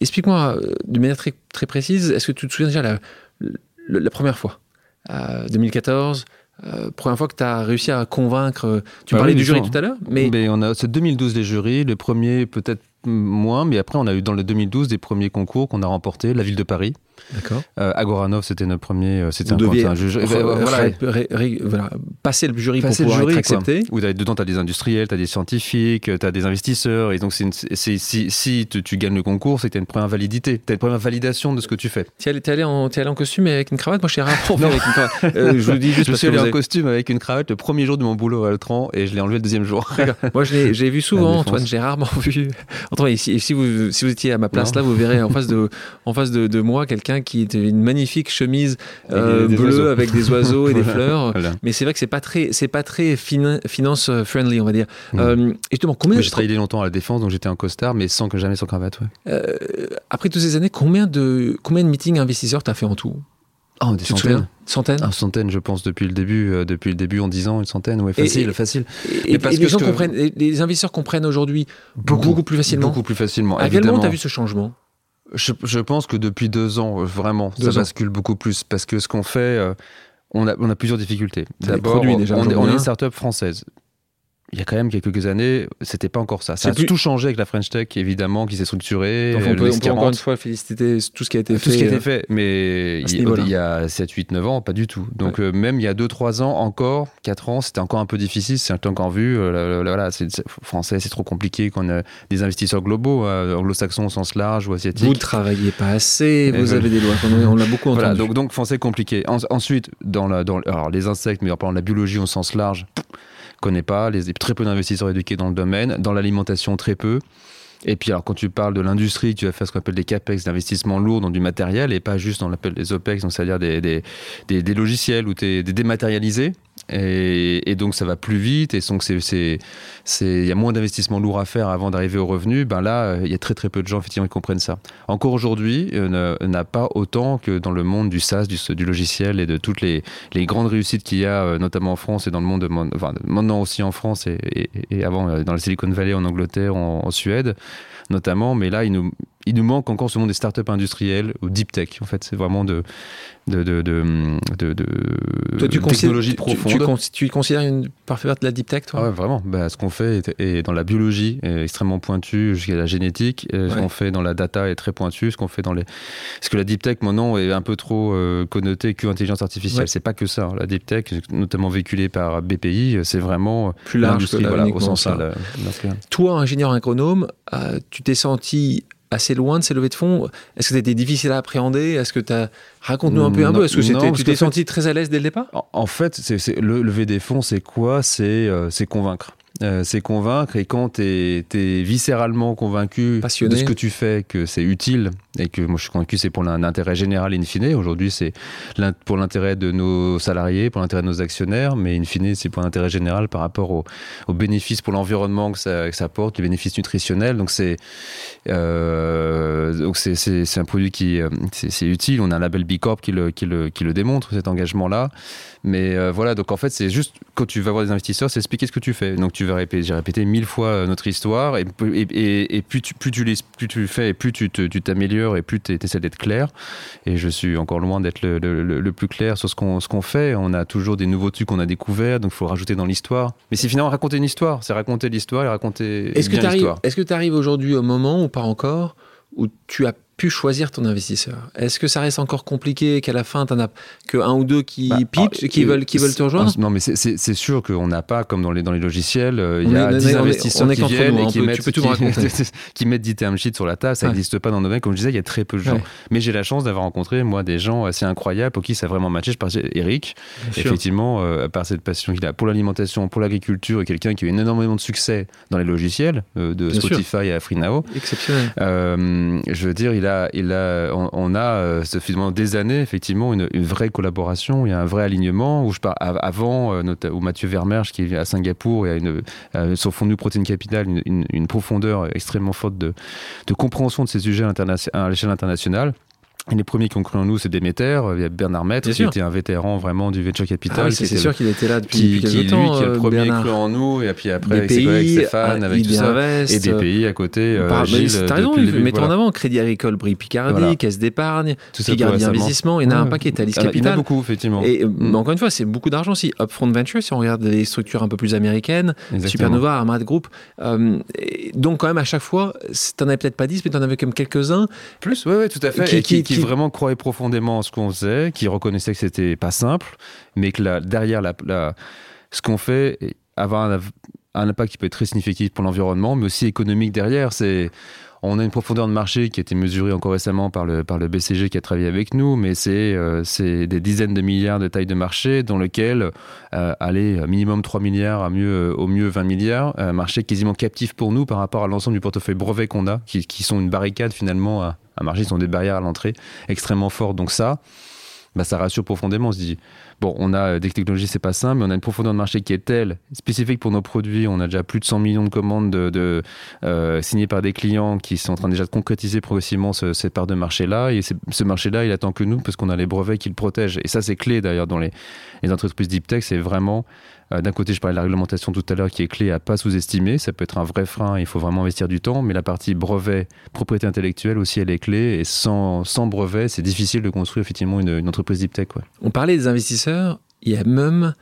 Explique-moi de manière très, très précise, est-ce que tu te souviens déjà la, la, première fois 2014 première fois que tu as réussi à convaincre. Tu bah parlais du jury tout à l'heure, mais, mais on a c'est 2012 les jurys. Le premier peut-être moins, mais après on a eu dans le 2012 des premiers concours qu'on a remportés, la ville de Paris, D'accord. Euh, Agoranov, c'était notre premier. Euh, c'était un, juge. voilà, passer le jury passer pour pouvoir jury, être accepté. Où dedans, tu as des industriels, tu as des scientifiques, tu as des investisseurs. Et donc, si, si tu, gagnes le concours, c'est que tu as une première validité. Tu as une première validation de ce que tu fais. Tu es, es, allé en, costume avec une cravate? Moi, je suis rarement avec une cravate. Euh, je vous dis juste je suis allé en costume avec une cravate le premier jour de mon boulot à Altran et je l'ai enlevé le deuxième jour. Moi, j'ai vu souvent, Antoine, j'ai rarement vu. Antoine, si, si, vous, si vous étiez à ma place là, vous verrez en face de, en face de, de moi quelqu'un qui était une magnifique chemise euh, bleue avec des oiseaux et des fleurs. Mais c'est vrai que c'est pas très, c'est pas très finance friendly, on va dire. Mmh. Euh, justement, combien J'ai travaillé longtemps à la défense, donc j'étais en costard, mais sans que jamais sans cravate. Euh, après toutes ces années, combien de combien de meetings investisseurs t'as fait en tout? Oh, des centaines. Centaines ah, Centaines, je pense, depuis le début, depuis le début en 10 ans, une centaine, ouais, facile, facile. Et, parce les, gens comprennent, les, investisseurs comprennent aujourd'hui beaucoup, plus facilement. Beaucoup plus facilement. À quel moment tu as vu ce changement? Je, pense que depuis deux ans, euh, vraiment, ça bascule beaucoup plus parce que ce qu'on fait, euh, on, a, on a plusieurs difficultés. D'abord, on, on, est une start-up française il y a quand même quelques années, c'était pas encore ça. Ça a tout changé avec la French Tech, évidemment, qui s'est structurée. on, peut, encore une fois féliciter tout ce qui a été fait. Tout ce qui a été euh, fait, mais il, y a 7, 8, 9 ans, pas du tout. Donc euh, même il y a 2, 3 ans, encore, 4 ans, c'était encore un peu difficile, c'est encore vu. Euh, voilà, c'est français, c'est trop compliqué qu'on a des investisseurs globaux, anglo-saxons au sens large ou asiatiques. Vous ne travaillez pas assez, vous avez des lois, on, l'a beaucoup entendu. donc, donc français compliqué. ensuite, dans, la, dans alors, les insectes, mais en parlant de la biologie au sens large, connais pas, les, très peu d'investisseurs éduqués dans le domaine, dans l'alimentation très peu. Et puis, alors, quand tu parles de l'industrie, tu vas faire ce qu'on appelle des capex d'investissement lourd dans du matériel et pas juste, on l'appelle des opex, c'est-à-dire des, des, des, logiciels ou des dématérialisés. Et, donc ça va plus vite. Et donc il y a moins d'investissements lourds à faire avant d'arriver au revenu. Ben là il y a très très peu de gens effectivement qui comprennent ça. Encore aujourd'hui euh, n'a pas autant que dans le monde du SaaS du, logiciel et de toutes les, grandes réussites qu'il y a euh, notamment en France et dans le monde enfin, maintenant aussi en France et, avant euh, dans la Silicon Valley en Angleterre en, en Suède notamment. Mais là il nous il nous manque encore ce monde des startups industrielles ou deep tech. En fait, c'est vraiment de, de, de, de, de toi, tu technologie profonde. Tu, tu, considères une parfaite de la deep tech, toi? Ah ouais, Vraiment. Bah, ce qu'on fait est, dans la biologie est extrêmement pointu jusqu'à la génétique. Ce qu'on fait dans la data est très pointu. Ce qu'on fait dans les. Parce que la deep tech, maintenant, est un peu trop euh, connoté que intelligence artificielle. C'est pas que ça. La deep tech, notamment véhiculée par BPI, c'est vraiment plus large que voilà, au sens ça. Toi, ingénieur agronome, euh, tu t'es senti assez loin de ces levées de fonds? Est-ce que c'était difficile à appréhender? Est-ce que tu as... Raconte-nous un peu un peu. Est-ce que tu t'es senti très à l'aise dès le départ? En fait, c'est, le lever des fonds, c'est quoi? C'est euh, convaincre. Euh, c'est convaincre et quand tu es, viscéralement convaincu de ce que tu fais, que c'est utile et que moi je suis convaincu c'est pour l'intérêt général in fine. Aujourd'hui, c'est pour l'intérêt de nos salariés, pour l'intérêt de nos actionnaires, mais in fine, c'est pour l'intérêt général par rapport aux, bénéfices pour l'environnement que ça, apporte, les bénéfices nutritionnels. Donc c'est c'est un produit qui c'est utile. On a un label B Corp qui le, qui le, qui le démontre cet engagement-là. Mais euh, voilà, donc en fait, c'est juste quand tu vas voir des investisseurs, c'est expliquer ce que tu fais. Donc tu vas répéter, j'ai répété mille fois euh, notre histoire, et, et, et, plus, tu, plus, tu plus tu le fais, et plus tu t'améliores, et plus tu essaies d'être clair. Et je suis encore loin d'être le, le, plus clair sur ce qu'on fait. On a toujours des nouveaux trucs qu'on a découverts, donc il faut rajouter dans l'histoire. Mais c'est finalement raconter une histoire, c'est raconter l'histoire et raconter est-ce que tu arrives aujourd'hui au moment, ou pas encore, où tu as pu choisir ton investisseur Est-ce que ça reste encore compliqué qu'à la fin, tu as que un ou deux qui bah, pitchent, ah, qui, veulent, qui veulent te rejoindre? Non, mais c'est sûr qu'on n'a pas, comme dans les, dans les logiciels, euh, il y a 10 investisseurs qui viennent et qui, mettent, qui, mettent 10 term sheets sur la table. Ça n'existe pas dans nos domaine. Comme je disais, il y a très peu de gens. Mais j'ai la chance d'avoir rencontré, moi, des gens assez incroyables pour qui ça a vraiment matché. Je parlais Eric, effectivement, euh, par cette passion qu'il a pour l'alimentation, pour l'agriculture, et quelqu'un qui a eu énormément de succès dans les logiciels, euh, de Spotify à FreeNow. Exceptionnel. je veux dire, il il a, on, a euh, finalement des années effectivement une, vraie collaboration, il y a un vrai alignement où je pars avant, euh, où Mathieu Vermerge qui est à Singapour et a une, euh, sur fond de Protein Capital une, profondeur extrêmement forte de compréhension de ces sujets à l'échelle internationale. Et les premiers qui ont cru en nous, c'est Déméter. Il y a Bernard Maître, qui était un vétéran vraiment du venture capital. Ah c'est sûr qu'il était là depuis, qui, temps. Lui, qui a le euh, premier cru en nous, et puis après, avec ses collègues Stéphane, avec tout ça. et des pays à côté. Euh, T'as raison, mettons en avant Crédit Agricole, Brie Picardie, Caisse d'épargne, Picardie Investissement. Il y en a un paquet, Thalys Capital. Il y en a beaucoup, effectivement. Et mm. encore une fois, c'est beaucoup d'argent aussi. Upfront Venture, si on regarde les structures un peu plus américaines, Supernova, Armad Group. Euh, donc, quand même, à chaque fois, t'en avais peut-être pas 10, mais t'en avais même quelques-uns. Plus, oui, tout à fait. Qui vraiment croyaient profondément profondément ce qu'on faisait, qui reconnaissaient que c'était pas simple, mais que derrière la, ce qu'on fait, avoir un, un, impact qui peut être très significatif pour l'environnement, mais aussi économique derrière. C'est on a une profondeur de marché qui a été mesurée encore récemment par le, par le BCG qui a travaillé avec nous, mais c'est euh, des dizaines de milliards de tailles de marché dans lequel, euh, aller minimum 3 milliards, à mieux, au mieux 20 milliards, un marché quasiment captif pour nous par rapport à l'ensemble du portefeuille brevet qu'on a, qui, qui, sont une barricade finalement à, à marché, qui sont des barrières à l'entrée extrêmement fortes. Donc ça, bah, ça rassure profondément. On se dit, on a des technologies, c'est pas simple, mais on a une profondeur de marché qui est telle, spécifique pour nos produits. On a déjà plus de 100 millions de commandes de, euh, signées par des clients qui sont en train déjà de concrétiser progressivement cette part de marché-là. Et ce marché-là, il attend que nous parce qu'on a les brevets qui le protègent. Et ça, c'est clé d'ailleurs dans les, entreprises deep tech. C'est vraiment euh, d'un côté, je parlais de la réglementation tout à l'heure qui est clé à pas sous-estimer. Ça peut être un vrai frein, il faut vraiment investir du temps. Mais la partie brevet, propriété intellectuelle aussi, elle est clé. Et sans, sans brevet, c'est difficile de construire effectivement une, entreprise deep tech. On parlait des investisseurs, il y a même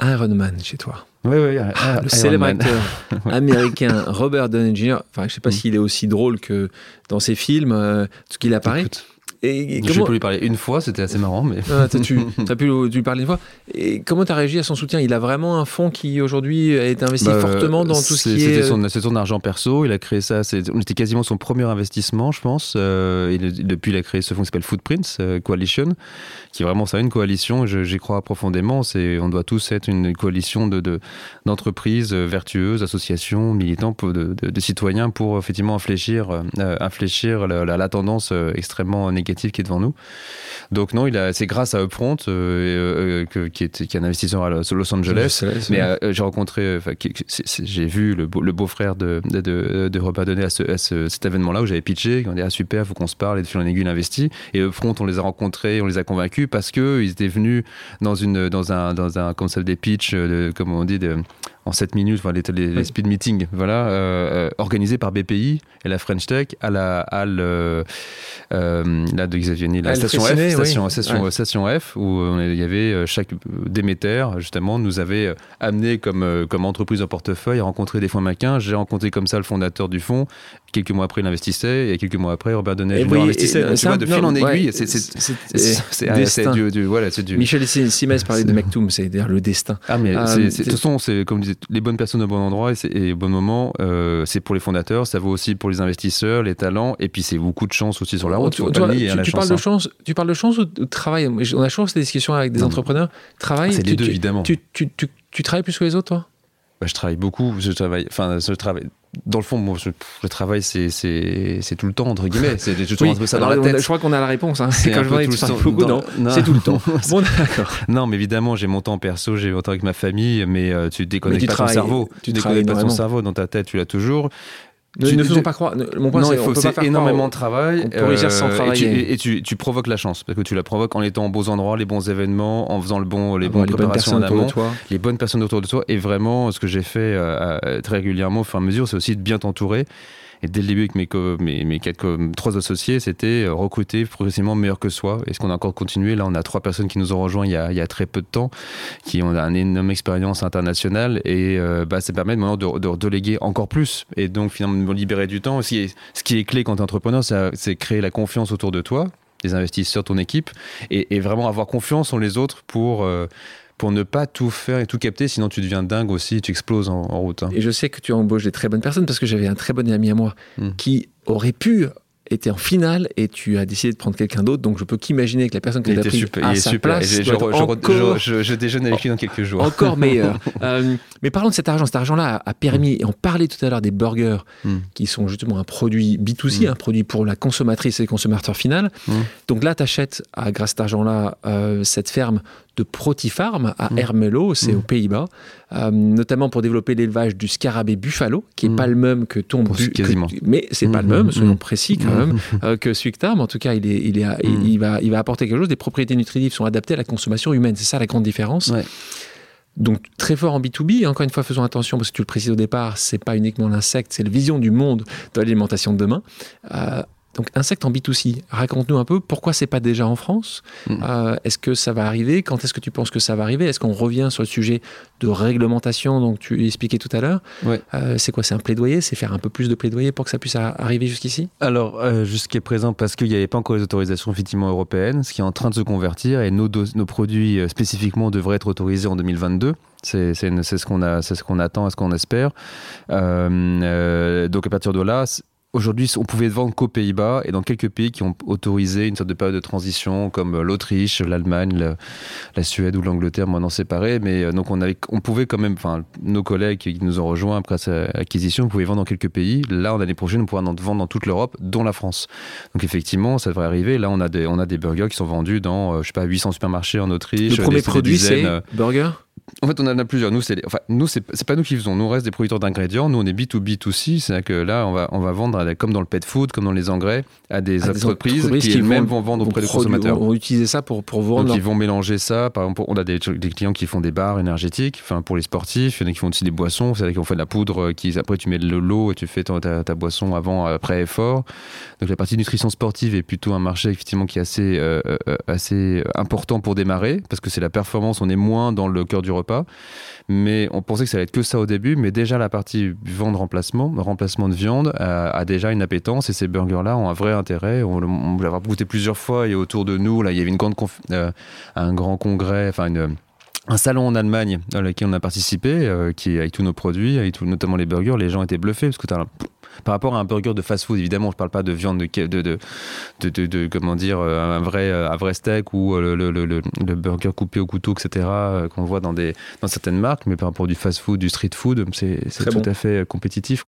Ironman chez toi. Oui, oui, ah, le célèbre acteur américain Robert Downey Jr. Enfin, je sais pas mm. s'il est aussi drôle que dans ses films, euh, ce qu'il apparaît. Et, Je peux lui parler une fois, c'était assez marrant. Mais... Ah, tu as pu lui parler une fois. Et comment tu as réagi à son soutien? Il a vraiment un fonds qui aujourd'hui est investi bah, fortement dans tout ce qui est. Son, c'est son argent perso. Il a créé ça. On était quasiment son premier investissement, je pense. Euh, depuis, il a créé ce fonds qui s'appelle Footprints euh, Coalition, qui est vraiment ça, une coalition. J'y crois profondément. On doit tous être une coalition de, d'entreprises vertueuses, associations, militants, de, de, citoyens pour effectivement infléchir, euh, infléchir la, la, tendance extrêmement négative qui est devant nous. Donc non, il a, c'est grâce à Upfront, euh, euh, que, qui, est, qui, est, un investisseur à Los Angeles. mais euh, j'ai rencontré, j'ai vu le, beau-frère de, de, de, Robert Donnet à, cet événement-là où j'avais pitché. On dit ah super, faut qu'on se parle. Et de en aiguille, investi. Et Upfront, on les a rencontrés, on les a convaincus parce que ils étaient venus dans une, dans un, dans un, ça, des pitchs, de, comme on dit, de, en 7 minutes, voilà, les, les, speed meetings, voilà, euh, organisés par BPI et la French Tech à la halle euh, là de Xavier la station F, station, station, station, F, où il y avait chaque Déméter, justement, nous avait amené comme, comme entreprise en portefeuille à rencontrer des fonds maquins. J'ai rencontré comme ça le fondateur du fonds. Quelques mois après, il investissait, et quelques mois après, Robert Donnet investissait. tu vois, de fil en aiguille, c'est du, du, voilà, du. Michel Simès parlait de Mektoum, c'est-à-dire le destin. Ah, mais de toute façon, c'est comme disait les bonnes personnes au bon endroit et, au bon moment, euh, c'est pour les fondateurs, ça vaut aussi pour les investisseurs, les talents, et puis c'est beaucoup de chance aussi sur la route. Tu, tu, parles de hein. chance, tu parles de chance ou de travail? On a toujours des discussions avec des entrepreneurs. Travail, c'est les deux évidemment. Tu, travailles plus que les autres, toi? Bah, Je travaille beaucoup. Je travaille, enfin, je travaille dans le fond, bon, le travail, c'est tout le temps, entre guillemets. C'est oui, ça dans la tête. Je crois qu'on a la réponse. Hein. C'est quand je tout le temps. non, non. c'est tout le temps. bon, d'accord. Non, mais évidemment, j'ai mon temps perso, j'ai mon temps avec ma famille, mais euh, tu déconnectes pas ton cerveau. Tu, déconnectes pas ton cerveau dans ta tête, tu l'as toujours. Ne, tu, ne faisons pas croire. Mon point, c'est énormément de travail. On peut réussir sans travailler. Et, tu, et tu, provoques la chance parce que tu la provoques en étant aux bons endroits, les bons événements, en faisant le bon, les, bonnes préparations en amont, les bonnes personnes autour de toi. Et vraiment, ce que j'ai fait euh, très régulièrement au fur et à mesure, c'est aussi de bien t'entourer et dès le début, avec mes, quatre, trois associés, c'était euh, recruter progressivement meilleur que soi. Est-ce qu'on a encore continué? Là, on a trois personnes qui nous ont rejoints il y a, très peu de temps, qui ont une énorme expérience internationale. Et euh, bah, ça permet maintenant de, de, déléguer encore plus. Et donc, finalement, de libérer du temps. Ce qui est, ce qui est clé quand tu es entrepreneur, c'est créer la confiance autour de toi des investisseurs, ton équipe, et, et, vraiment avoir confiance en les autres pour, euh, pour ne pas tout faire et tout capter, sinon tu deviens dingue aussi, tu exploses en, route. Hein. Et je sais que tu embauches des très bonnes personnes parce que j'avais un très bon ami à moi hmm. qui aurait pu était en finale et tu as décidé de prendre quelqu'un d'autre. Donc je peux qu'imaginer que la personne que tu as pris super, à sa super. place je, je, je, déjeune avec lui dans quelques jours. Encore meilleur. euh, mais parlons de cet argent. Cet argent-là a permis, et on parlait tout à l'heure des burgers, mm. qui sont justement un produit B2C, mm. un produit pour la consommatrice et le consommateur final. Mm. Donc là, tu achètes, grâce à cet argent-là, euh, cette ferme de Protifarm à Ermelo, c'est aux Pays-Bas, euh, notamment pour développer l'élevage du scarabée buffalo, qui n'est pas le même que ton bu, quasiment. mais c'est pas le même, soyons précis quand même, euh, que Suictam. En tout cas, il, est, il, est, il, va, il va apporter quelque chose. Des propriétés nutritives sont adaptées à la consommation humaine. C'est ça la grande différence. Donc très fort en B2B, encore une fois faisons attention parce que tu le précises au départ, c'est pas uniquement l'insecte, c'est la vision du monde de l'alimentation de demain. Euh, donc insectes en B2C, raconte-nous un peu pourquoi c'est pas déjà en France. Mm. Euh, est-ce que ça va arriver? Quand est-ce que tu penses que ça va arriver? Est-ce qu'on revient sur le sujet de réglementation Donc tu expliquais tout à l'heure? Euh, c'est quoi? C'est un plaidoyer? C'est faire un peu plus de plaidoyer pour que ça puisse arriver jusqu'ici? Alors euh, jusqu'à présent parce qu'il n'y avait pas encore les autorisations effectivement européennes, ce qui est en train de se convertir et nos, nos produits spécifiquement devraient être autorisés en 2022. C'est ce qu'on a, c'est ce qu'on attend, ce qu'on espère. donc à partir de là, Aujourd'hui, on pouvait vendre qu'aux Pays-Bas et dans quelques pays qui ont autorisé une sorte de période de transition, comme euh, l'Autriche, l'Allemagne, la, Suède ou l'Angleterre, maintenant séparés. Mais euh, donc, on, avait, on pouvait quand même, enfin, nos collègues qui nous ont rejoints après cette acquisition, pouvaient vendre dans quelques pays. Là, en année prochaine, on pourra en vendre dans toute l'Europe, dont la France. Donc, effectivement, ça devrait arriver. Là, on a des, on a des burgers qui sont vendus dans, euh, je sais pas, 800 supermarchés en Autriche. Le premier produit, c'est burger? En fait, on en a plusieurs. Nous, c'est enfin, nous, c'est pas nous qui faisons. Nous, on reste des producteurs d'ingrédients. Nous, on est B2B2C. C'est-à-dire que là, on va, on va vendre, comme dans le pet food, comme dans les engrais, à des, entreprises, qui, elles-mêmes vont vendre auprès des consommateurs. On va utiliser ça pour, pour vendre. Donc, ils vont mélanger ça. Par exemple, on a des, des, clients qui font des bars énergétiques, enfin, pour les sportifs. Il y en a qui font aussi des boissons. C'est-à-dire qu'on fait de la poudre, euh, qui, après, tu mets de l'eau et tu fais ta, ta, boisson avant, après effort. Donc, la partie nutrition sportive est plutôt un marché, effectivement, qui est assez, euh, euh, assez important pour démarrer, parce que c'est la performance. On est moins dans le cœur du repas. Mais on pensait que ça allait être que ça au début, mais déjà la partie vente remplacement, remplacement de viande, a, déjà une appétence et ces burgers-là ont un vrai intérêt. On, on l'a goûté plusieurs fois et autour de nous, là, il y avait une grande euh, un grand congrès, enfin un salon en Allemagne dans lequel on a participé, euh, qui avec tous nos produits, avec notamment les burgers, les gens étaient bluffés parce que tu as par rapport à un burger de fast-food, évidemment, je ne parle pas de viande de, de, de, de, comment dire, euh, un vrai, euh, un vrai steak ou euh, le, le, le, burger coupé au couteau, etc., qu'on voit dans, des, dans certaines marques, mais par rapport du fast-food, du street-food, c'est tout à fait compétitif.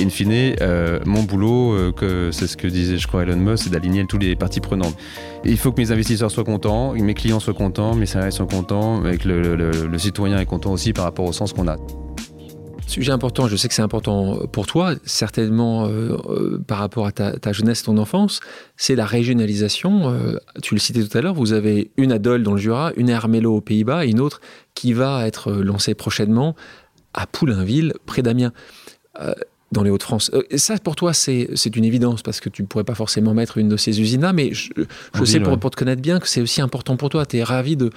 In fine, mon boulot, que c'est ce que disait, je crois, Elon Musk, c'est d'aligner tous les parties prenantes. il faut que mes investisseurs soient contents, que mes clients soient contents, mes salariés soient contents, et que le, le citoyen est content aussi par rapport au sens qu'on a. Sujet important, je sais que c'est important pour toi, certainement euh, euh, par rapport à ta, jeunesse, ton enfance, c'est la régionalisation. Euh, tu le citais tout à l'heure, vous avez une à Dole dans le Jura, une à aux Pays-Bas et une autre qui va être lancée prochainement à Poulainville, près d'Amiens dans les Hauts-de-France. ça, pour toi, c'est une évidence parce que tu ne pourrais pas forcément mettre une de ces usines-là, mais je, sais pour, pour, te connaître bien que c'est aussi important pour toi. Tu es ravi de,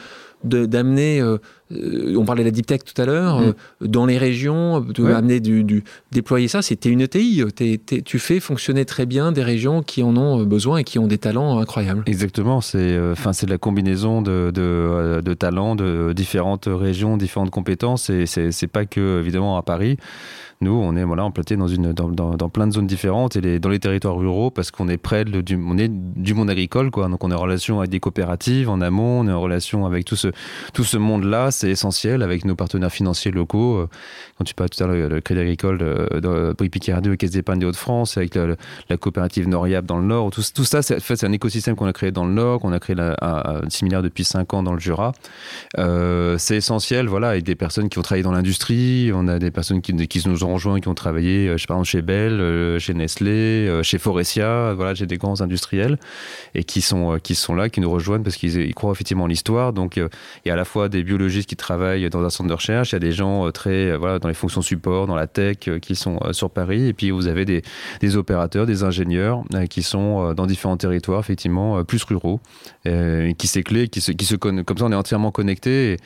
d'amener, euh, euh, on parlait de la deep tech tout à l'heure, mm. euh, dans les régions, de amener du, déployer ça. C'était une ETI. tu fais fonctionner très bien des régions qui en ont besoin et qui ont des talents incroyables. Exactement. C'est enfin c'est la combinaison de, de, talents de différentes régions, différentes compétences. Et c'est pas que évidemment à Paris. Nous, on est voilà, dans, une, dans, dans, plein de zones différentes et les, dans les territoires ruraux parce qu'on est près de, du, on est du monde agricole. Quoi. Donc on est en relation avec des coopératives en amont, on est en relation avec tous ce, tout ce monde-là, c'est essentiel avec nos partenaires financiers locaux. Euh, quand tu parles tout à l'heure le Crédit Agricole de, de, Picardie, le Caisse d'épargne des Hauts-de-France, avec la coopérative Noriab dans le Nord, tout, ça, c'est, en fait, un écosystème qu'on a créé dans le Nord, qu'on a créé la, à, similaire depuis 5 ans dans le Jura. Euh, c'est essentiel, voilà, avec des personnes qui ont travaillé dans l'industrie, on a des personnes qui, qui nous ont rejoints, qui ont travaillé, je sais pas, chez Bell, chez Nestlé, chez Forestia, voilà, j'ai des grands industriels et qui sont, qui sont là, qui nous rejoignent parce qu'ils croient effectivement en l'histoire. Donc, il y a à la fois des biologistes qui travaillent dans un centre de recherche, il y a des gens très, voilà, dans les fonctions support, dans la tech, qui sont sur Paris, et puis vous avez des, des opérateurs, des ingénieurs qui sont dans différents territoires, effectivement, plus ruraux, qui s'éclairent, qui se, qui se comme ça, on est entièrement connectés. Et,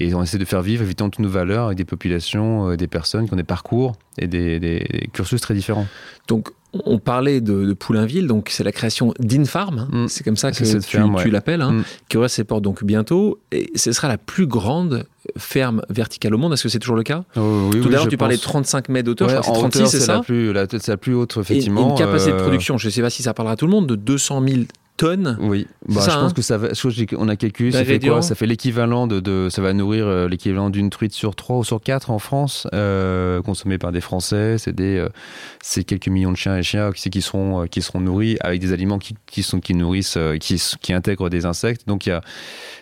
et on essaie de faire vivre évidemment toutes nos valeurs avec des populations, des personnes qui ont des parcours et des, des cursus très différents. Donc on parlait de, de Poulainville, donc c'est la création d'Infarm, hein. mm. c'est comme ça que tu, tu l'appelles, hein, mm. qui aurait ses portes donc bientôt, et ce sera la plus grande ferme verticale au monde. Est-ce que c'est toujours le cas? Oh, oui, Tout à l'heure, tu parlais de 35 mètres d'auteur, je crois que c'est 36, c'est ça la plus, la, la plus haute, effectivement. Et une capacité de euh, production, je ne sais pas si ça parlera à tout le monde, de 200 000 tonnes. Oui, bah, je pense hein que ça va. on a calculé, ça fait quoi Ça fait l'équivalent de, de, Ça va nourrir euh, l'équivalent d'une truite sur 3 ou sur 4 en France, euh, consommée par des Français. C'est des, euh, c'est quelques millions de chiens et chiens qui, qui seront, euh, qui seront nourris avec des aliments qui, qui sont, qui nourrissent, qui, qui intègrent des insectes. Donc il y a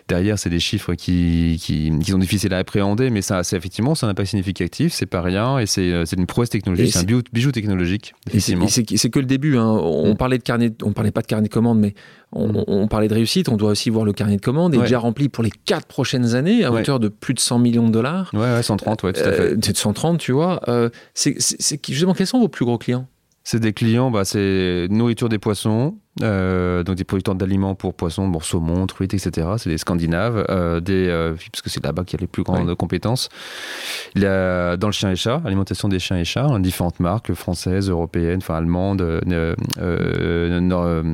derrière, c'est des chiffres qui, qui, qui, sont difficiles à appréhender, mais ça, c'est effectivement, c'est un impact significatif, c'est pas rien, et c'est, c'est une prouesse technologique, c'est un bijou, bijou technologique. C'est, c'est, que le début. Hein. On mm. parlait de carnet, on parlait pas de carnet de commande, mais Mm. On, parlait de réussite, on doit aussi voir le carnet de commandes est déjà rempli pour les quatre prochaines années à hauteur de plus de 100 millions de dollars. Ouais, ouais 130, ouais, tout à fait. Euh, 130, tu vois. Euh, c'est, justement, quels sont vos plus gros clients? C'est des clients, bah, c'est nourriture des poissons, euh, donc des producteurs d'aliments pour poissons, bon, saumon, truites, etc. C'est des Scandinaves, euh, des, euh, parce que c'est là-bas qu'il y a les plus grandes compétences. Il y a dans le chien et chat, alimentation des chiens et chats, hein, différentes marques françaises, européennes, enfin allemandes,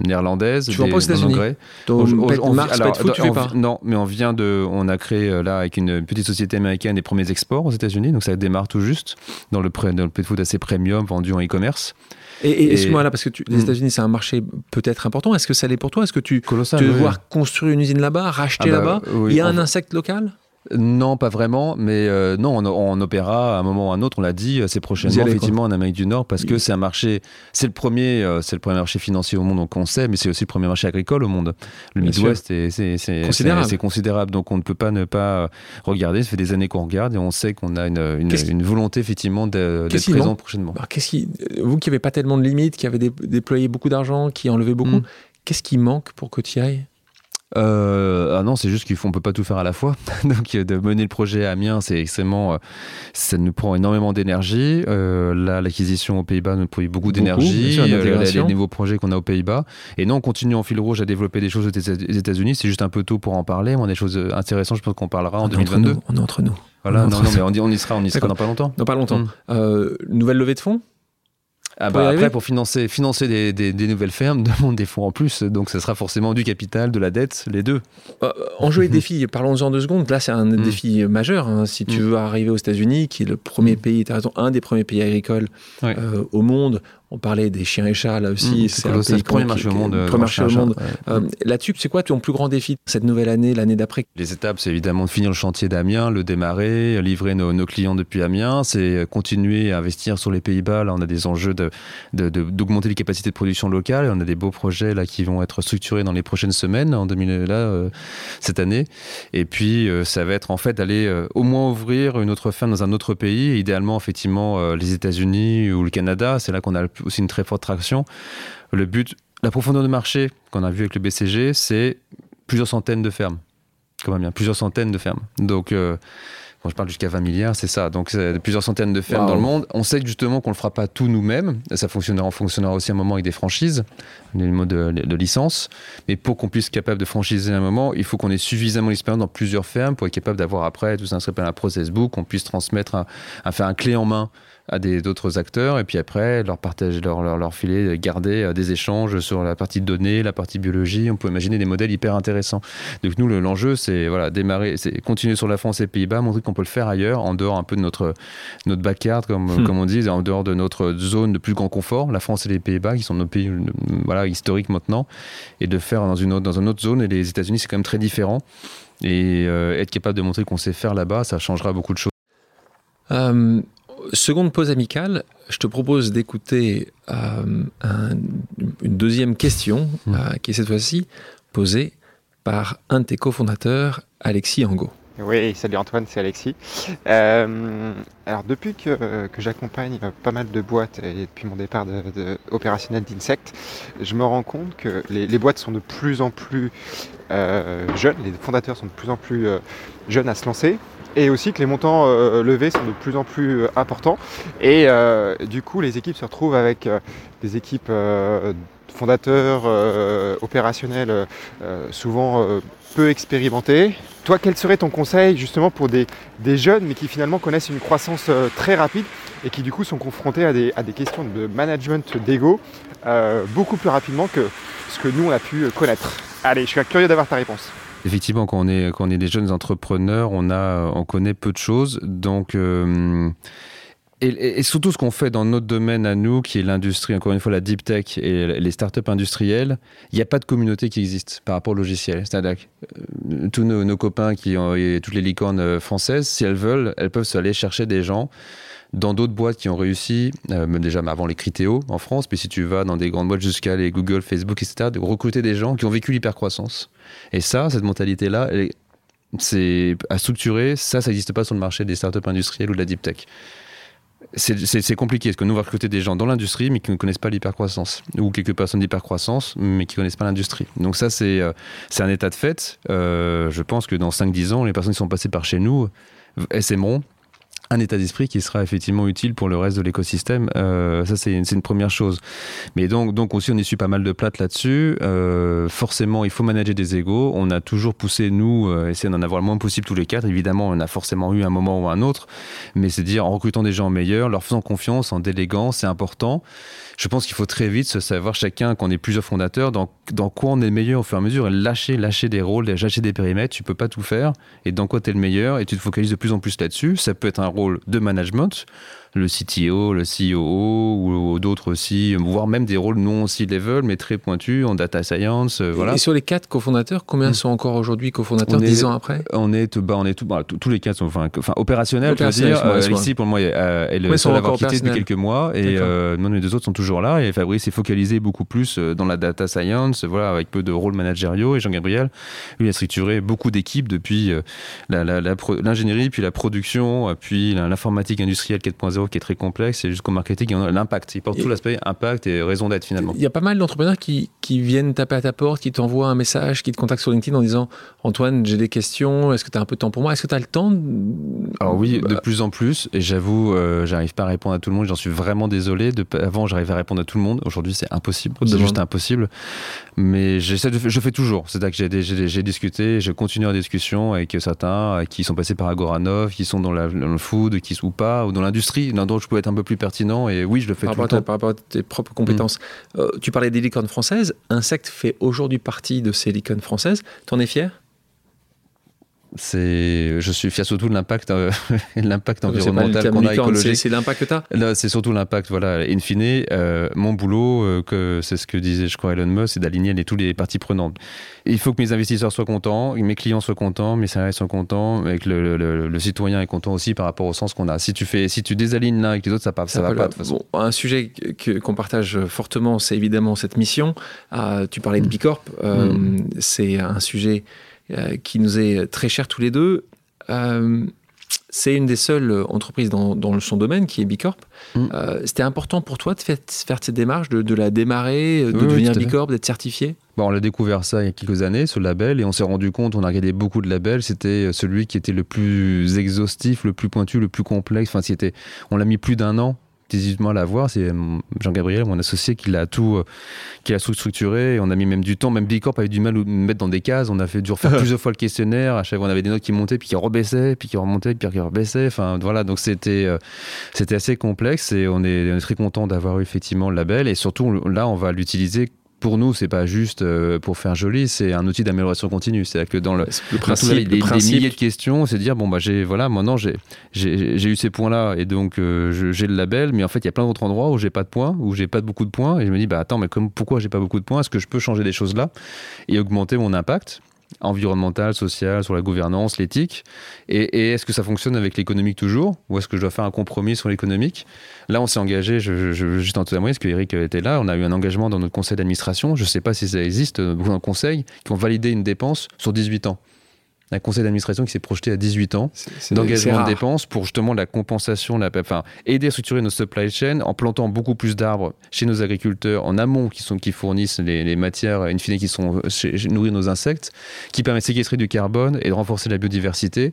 néerlandaises. Tu vas pas aux États-Unis Non, mais on vient de, on a créé là avec une petite société américaine des premiers exports aux États-Unis, donc ça démarre tout juste dans le, dans le pet food assez premium vendu en e-commerce. Et, et, excuse-moi là, parce que les hmm. États-Unis, c'est un marché peut-être important. Est-ce que ça l'est pour toi? Est-ce que tu, Colossal, voir construire une usine là-bas, racheter ah bah, là-bas? Il y a un insecte local? Non, pas vraiment, mais euh, non, on, on, opéra à un moment ou à un autre, on l'a dit, assez prochainement, effectivement, en Amérique du Nord, parce que c'est un marché, c'est le premier, euh, c'est le premier marché financier au monde, donc on sait, mais c'est aussi le premier marché agricole au monde. Le Midwest, c'est considérable. considérable, donc on ne peut pas ne pas regarder. Ça fait des années qu'on regarde et on sait qu'on a une, une, volonté effectivement d'être présent prochainement. Qu'est-ce qui, vous qui n'avez pas tellement de limites, qui avez déployé beaucoup d'argent, qui enlevé beaucoup, mm. qu'est-ce qui manque pour que tu y ailles? Euh, ah non, c'est juste qu'on peut pas tout faire à la fois. Donc de mener le projet à Amiens, c'est extrêmement, euh, ça nous prend énormément d'énergie. Euh, là, l'acquisition aux Pays-Bas nous prend beaucoup d'énergie. Euh, les, nouveaux projets qu'on a aux Pays-Bas. Et non, on continue en fil rouge à développer des choses aux États-Unis. C'est juste un peu tôt pour en parler. On a des choses intéressantes. Je pense qu'on parlera en 2022. on est entre nous. Voilà, non, non, mais on, y sera, on y sera dans pas longtemps. Dans pas longtemps. Hum. nouvelle levée de fonds? Ah bah après, pour financer, financer des, des, nouvelles fermes, demande des fonds en plus. Donc, ce sera forcément du capital, de la dette, les deux. Euh, enjeu et défi, parlons-en deux secondes. Là, c'est un mm. défi majeur. Hein. Si tu mm. veux arriver aux États-Unis, qui est le premier pays, tu as raison, un des premiers pays agricoles euh, au monde, on parlait des chiens et chats là aussi. Mmh, c'est le premier marché au monde. Premier marché au monde. Euh, là-dessus, c'est quoi ton plus grand défi cette nouvelle année, l'année d'après? Les étapes, c'est évidemment de finir le chantier d'Amiens, le démarrer, livrer nos, clients depuis Amiens. C'est continuer à investir sur les Pays-Bas. Là, on a des enjeux d'augmenter les capacités de production locale. On a des beaux projets là qui vont être structurés dans les prochaines semaines, en 2000 là, euh, cette année. Et puis, euh, ça va être en fait d'aller au moins ouvrir une autre ferme dans un autre pays, idéalement effectivement les États-Unis ou le Canada. C'est là qu'on a le aussi une très forte traction. Le but, la profondeur de marché qu'on a vu avec le BCG, c'est plusieurs centaines de fermes. Comment bien, plusieurs centaines de fermes. Donc, euh, quand je parle jusqu'à 20 milliards, c'est ça. Donc, c'est plusieurs centaines de fermes dans le monde. On sait justement qu'on ne le fera pas tout nous-mêmes. Ça fonctionnera, fonctionnera aussi à un moment avec des franchises, des mots de, de licence. Mais pour qu'on puisse être capable de franchiser à un moment, il faut qu'on ait suffisamment d'expérience dans plusieurs fermes pour être capable d'avoir après tout ça, un process book, qu'on puisse transmettre, un, faire un clé en main à d'autres acteurs et puis après leur partager leur, leur, leur filer garder euh, des échanges sur la partie données la partie biologie on peut imaginer des modèles hyper intéressants donc nous l'enjeu c'est voilà démarrer c'est continuer sur la France et les Pays-Bas montrer qu'on peut le faire ailleurs en dehors un peu de notre notre backyard comme hmm. comme on dit en dehors de notre zone de plus grand confort la France et les Pays-Bas qui sont nos pays voilà historiques maintenant et de faire dans une autre dans une autre zone et les États-Unis c'est quand même très différent Et être capable de montrer qu'on sait faire là-bas, ça changera beaucoup de choses. Seconde pause amicale, je te propose d'écouter une deuxième question, mmh. qui est cette fois-ci posée par un de tes cofondateurs, Alexis Angot. Oui, salut Antoine, c'est Alexis. Euh, alors depuis que, que j'accompagne pas mal de boîtes et depuis mon départ de, opérationnel d'Insect, je me rends compte que les, les, boîtes sont de plus en plus euh, jeunes, les fondateurs sont de plus en plus euh, jeunes à se lancer et aussi que les montants euh, levés sont de plus en plus euh, importants et euh, du coup les équipes se retrouvent avec des équipes fondateurs opérationnels souvent peu expérimenté. Toi, quel serait ton conseil justement pour des, jeunes mais qui finalement connaissent une croissance très rapide et qui du coup sont confrontés à des, questions de management d'ego beaucoup plus rapidement que ce que nous on a pu connaître? Allez, je suis curieux d'avoir ta réponse. Effectivement, quand on est, quand on est des jeunes entrepreneurs, on, a, on connaît peu de choses. Donc, euh, et, surtout ce qu'on fait dans notre domaine à nous, qui est l'industrie, encore une fois la deep tech et les startups industrielles, il n'y a pas de communauté qui existe par rapport au logiciel. C'est-à-dire euh, tous nos, copains qui ont toutes les licornes euh, françaises, si elles veulent, elles peuvent aller chercher des gens dans d'autres boîtes qui ont réussi, euh, déjà avant les Critéo en France, puis si tu vas dans des grandes boîtes jusqu'à les Google, Facebook, etc., de recruter des gens qui ont vécu l'hypercroissance. Et ça, cette mentalité-là, c'est à structurer, ça, ça n'existe pas sur le marché des startups industrielles ou de la deep tech c'est compliqué parce que nous, on va recruter des gens dans l'industrie mais qui ne connaissent pas l'hypercroissance ou quelques personnes d'hypercroissance mais qui ne connaissent pas l'industrie. Donc ça, c'est euh, un état de fait. Euh, je pense que dans 5-10 ans, les personnes qui sont passées par chez nous s'aimeront un état d'esprit qui sera effectivement utile pour le reste de l'écosystème. Euh, ça, c'est une, une, première chose. Mais donc, donc aussi, on essuie pas mal de plates là-dessus. Euh, forcément, il faut manager des égaux. On a toujours poussé, nous, euh, essayer d'en avoir le moins possible tous les quatre. Évidemment, on a forcément eu un moment ou un autre. Mais c'est dire, en recrutant des gens meilleurs, leur faisant confiance, en déléguant, c'est important je pense qu'il faut très vite se savoir chacun, qu'on est plusieurs fondateurs, dans, dans quoi on est le meilleur au fur et à mesure, lâcher, lâcher des rôles, lâcher des périmètres, tu peux pas tout faire, et dans quoi tu es le meilleur, et tu te focalises de plus en plus là-dessus. Ça peut être un rôle de management, le CTO, le CEO ou d'autres aussi, voire même des rôles non aussi level mais très pointus en data science. Euh, voilà. Et sur les quatre cofondateurs, combien hmm. sont encore aujourd'hui cofondateurs dix ans après On est, bah, on est tout, bah, tous les quatre sont enfin, opérationnels. veux dire, euh, ici pour moi, elle est seule avoir quitté depuis quelques mois et euh, les deux autres sont toujours là. Et Fabrice est focalisé beaucoup plus dans la data science, voilà, avec peu de rôles managériaux. Et Jean-Gabriel, lui, a structuré beaucoup d'équipes depuis l'ingénierie, puis la production, puis l'informatique industrielle 4.0 qui est très complexe, et jusqu'au marketing, l'impact. Il porte tout l'aspect impact et raison d'être finalement. Il y a pas mal d'entrepreneurs qui, qui, viennent taper à ta porte, qui t'envoient un message, qui te contactent sur LinkedIn en disant Antoine, j'ai des questions, est-ce que tu as un peu de temps pour moi? Est-ce que tu as le temps? Alors oui, de bah. plus en plus, et j'avoue, euh, j'arrive pas à répondre à tout le monde, j'en suis vraiment désolé. De, avant, j'arrivais à répondre à tout le monde, aujourd'hui, c'est impossible, c'est juste impossible. Mais j'essaie de, je fais toujours, c'est-à-dire que j'ai discuté, je continue la discussion avec certains qui sont passés par Agoranov, qui sont dans, le food, qui ou pas, ou dans l'industrie, dans je pouvais être un peu plus pertinent. Et oui, je le fais par tout le temps. Par rapport à tes propres compétences. Mm. Euh, tu parlais des licornes françaises. Insect fait aujourd'hui partie de ces licornes françaises. T'en es fier? C'est je suis fier surtout de l'impact euh, l'impact environnemental qu'on a écologique. c'est l'impact que tu as c'est surtout l'impact voilà in fine. Euh, mon boulot euh, que c'est ce que disait je crois Elon Musk c'est d'aligner les, tous les parties prenantes. Il faut que mes investisseurs soient contents mes clients soient contents mes salariés soient contents et que le, citoyen est content aussi par rapport au sens qu'on a. Si tu fais si tu désalignes l'un avec les autres ça, ça, ça va pas de façon. un sujet qu'on partage fortement c'est évidemment cette mission. Tu parlais de mm. Bicorp mm. c'est un sujet euh, qui nous est très cher tous les deux. Euh, c'est une des seules entreprises dans, son domaine qui est Bicorp. Mm. Euh, c'était important pour toi de faire, cette démarche, de, la démarrer, de devenir Bicorp, d'être certifié? Bon, On l'a découvert ça il y a quelques années, ce label, et on s'est rendu compte, on a regardé beaucoup de labels, c'était celui qui était le plus exhaustif, le plus pointu, le plus complexe. Enfin, c'était, on l'a mis plus d'un an à la voir, c'est euh, Jean-Gabriel, mon associé, qui l'a tout, euh, qui a tout structuré. On a mis même du temps, même Bicorp avait du mal à nous mettre dans des cases. On a fait dû refaire plusieurs fois le questionnaire. À chaque fois, on avait des notes qui montaient, puis qui rebaissaient, puis qui remontaient, puis qui rebaissaient. Enfin, voilà. Donc c'était, euh, c'était assez complexe et on est, on est très content d'avoir eu effectivement le label. Et surtout, là, on va l'utiliser pour nous, c'est pas juste euh, pour faire joli, c'est un outil d'amélioration continue. C'est-à-dire que dans le, le principe, des, milliers de questions, c'est de dire bon bah j'ai voilà maintenant j'ai j'ai eu ces points-là et donc euh, j'ai le label, mais en fait il y a plein d'autres endroits où j'ai pas de points, où j'ai pas beaucoup de points et je me dis bah attends mais comme pourquoi j'ai pas beaucoup de points? Est-ce que je peux changer des choses là et augmenter mon impact? Environnementale, sociale, sur la gouvernance, l'éthique. Et, est-ce que ça fonctionne avec l'économique toujours Ou est-ce que je dois faire un compromis sur l'économique? Là, on s'est engagé, je, je, juste en témoigner, parce que Eric était là, on a eu un engagement dans notre conseil d'administration, je ne sais pas si ça existe, beaucoup dans le conseil, qui ont validé une dépense sur 18 ans un conseil d'administration qui s'est projeté à 18 ans d'engagement de dépenses pour justement la compensation, la, enfin, aider à structurer nos supply chains en plantant beaucoup plus d'arbres chez nos agriculteurs en amont qui, sont, qui fournissent les, matières in fine qui sont chez, nourrir nos insectes, qui permet de séquestrer du carbone et de renforcer la biodiversité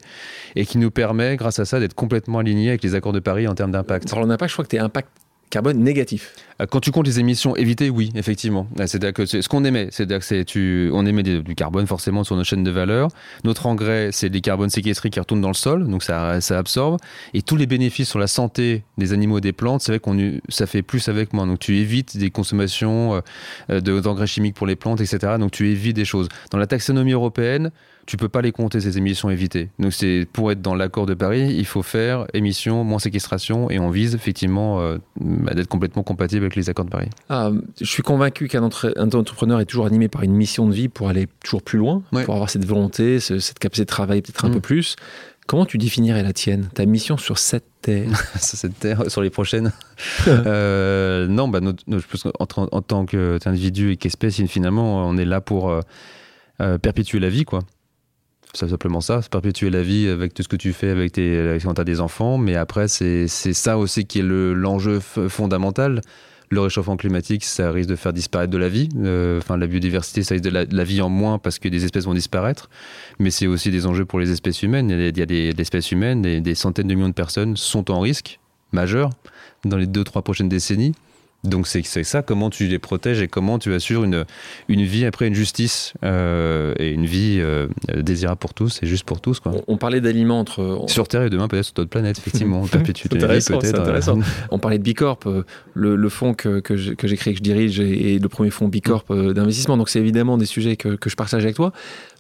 et qui nous permet, grâce à ça, d'être complètement alignés avec les accords de Paris en termes d'impact. Alors, impact, je crois que tu es impact carbone négatif. Euh, quand tu comptes les émissions évitées, oui, effectivement. Euh, C'est-à-dire que ce qu'on émet, c'est-à-dire que tu, on émet du carbone forcément sur nos chaînes de valeur. Notre engrais, c'est des carbones séquestrés qui retournent dans le sol, donc ça, ça absorbe. Et tous les bénéfices sur la santé des animaux et des plantes, c'est vrai qu'on ça fait plus avec moins. Donc tu évites des consommations euh, d'engrais chimiques pour les plantes, etc. Donc tu évites des choses. Dans la taxonomie européenne, tu peux pas les compter ces émissions évitées. Donc c'est pour être dans l'accord de Paris, il faut faire émissions moins séquestration et on vise effectivement euh, bah, d'être complètement compatible avec les accords de Paris. Ah, je suis convaincu qu'un entrepreneur est toujours animé par une mission de vie pour aller toujours plus loin, pour avoir cette volonté, cette capacité de travailler peut-être un mm. peu plus. Comment tu définirais la tienne, ta mission sur cette terre? Sur cette terre, sur les prochaines euh, Non, bah, je pense en, tant qu'individu et qu'espèce, finalement, on est là pour euh, perpétuer la vie, quoi. C'est simplement ça, c'est perpétuer la vie avec tout ce que tu fais avec tes, quand tu as des enfants. Mais après, c'est ça aussi qui est l'enjeu fondamental. Le réchauffement climatique, ça risque de faire disparaître de la vie. Euh, enfin, la biodiversité, ça risque de la, vie en moins parce que des espèces vont disparaître. Mais c'est aussi des enjeux pour les espèces humaines. Il y a des, espèces humaines, des, des centaines de millions de personnes sont en risque majeur dans les deux, trois prochaines décennies. Donc c'est ça, comment tu les protèges et comment tu assures une, une vie après une justice euh, et une vie euh, désirable pour tous et juste pour tous. Quoi. On, parlait d'aliments entre... Sur Terre et demain peut-être sur d'autres planètes, effectivement. peut-être. On parlait de Bicorp, euh, le, le fonds que, que j'ai créé, que je dirige, est le premier fonds Bicorp d'investissement. Donc c'est évidemment des sujets que, que je partage avec toi.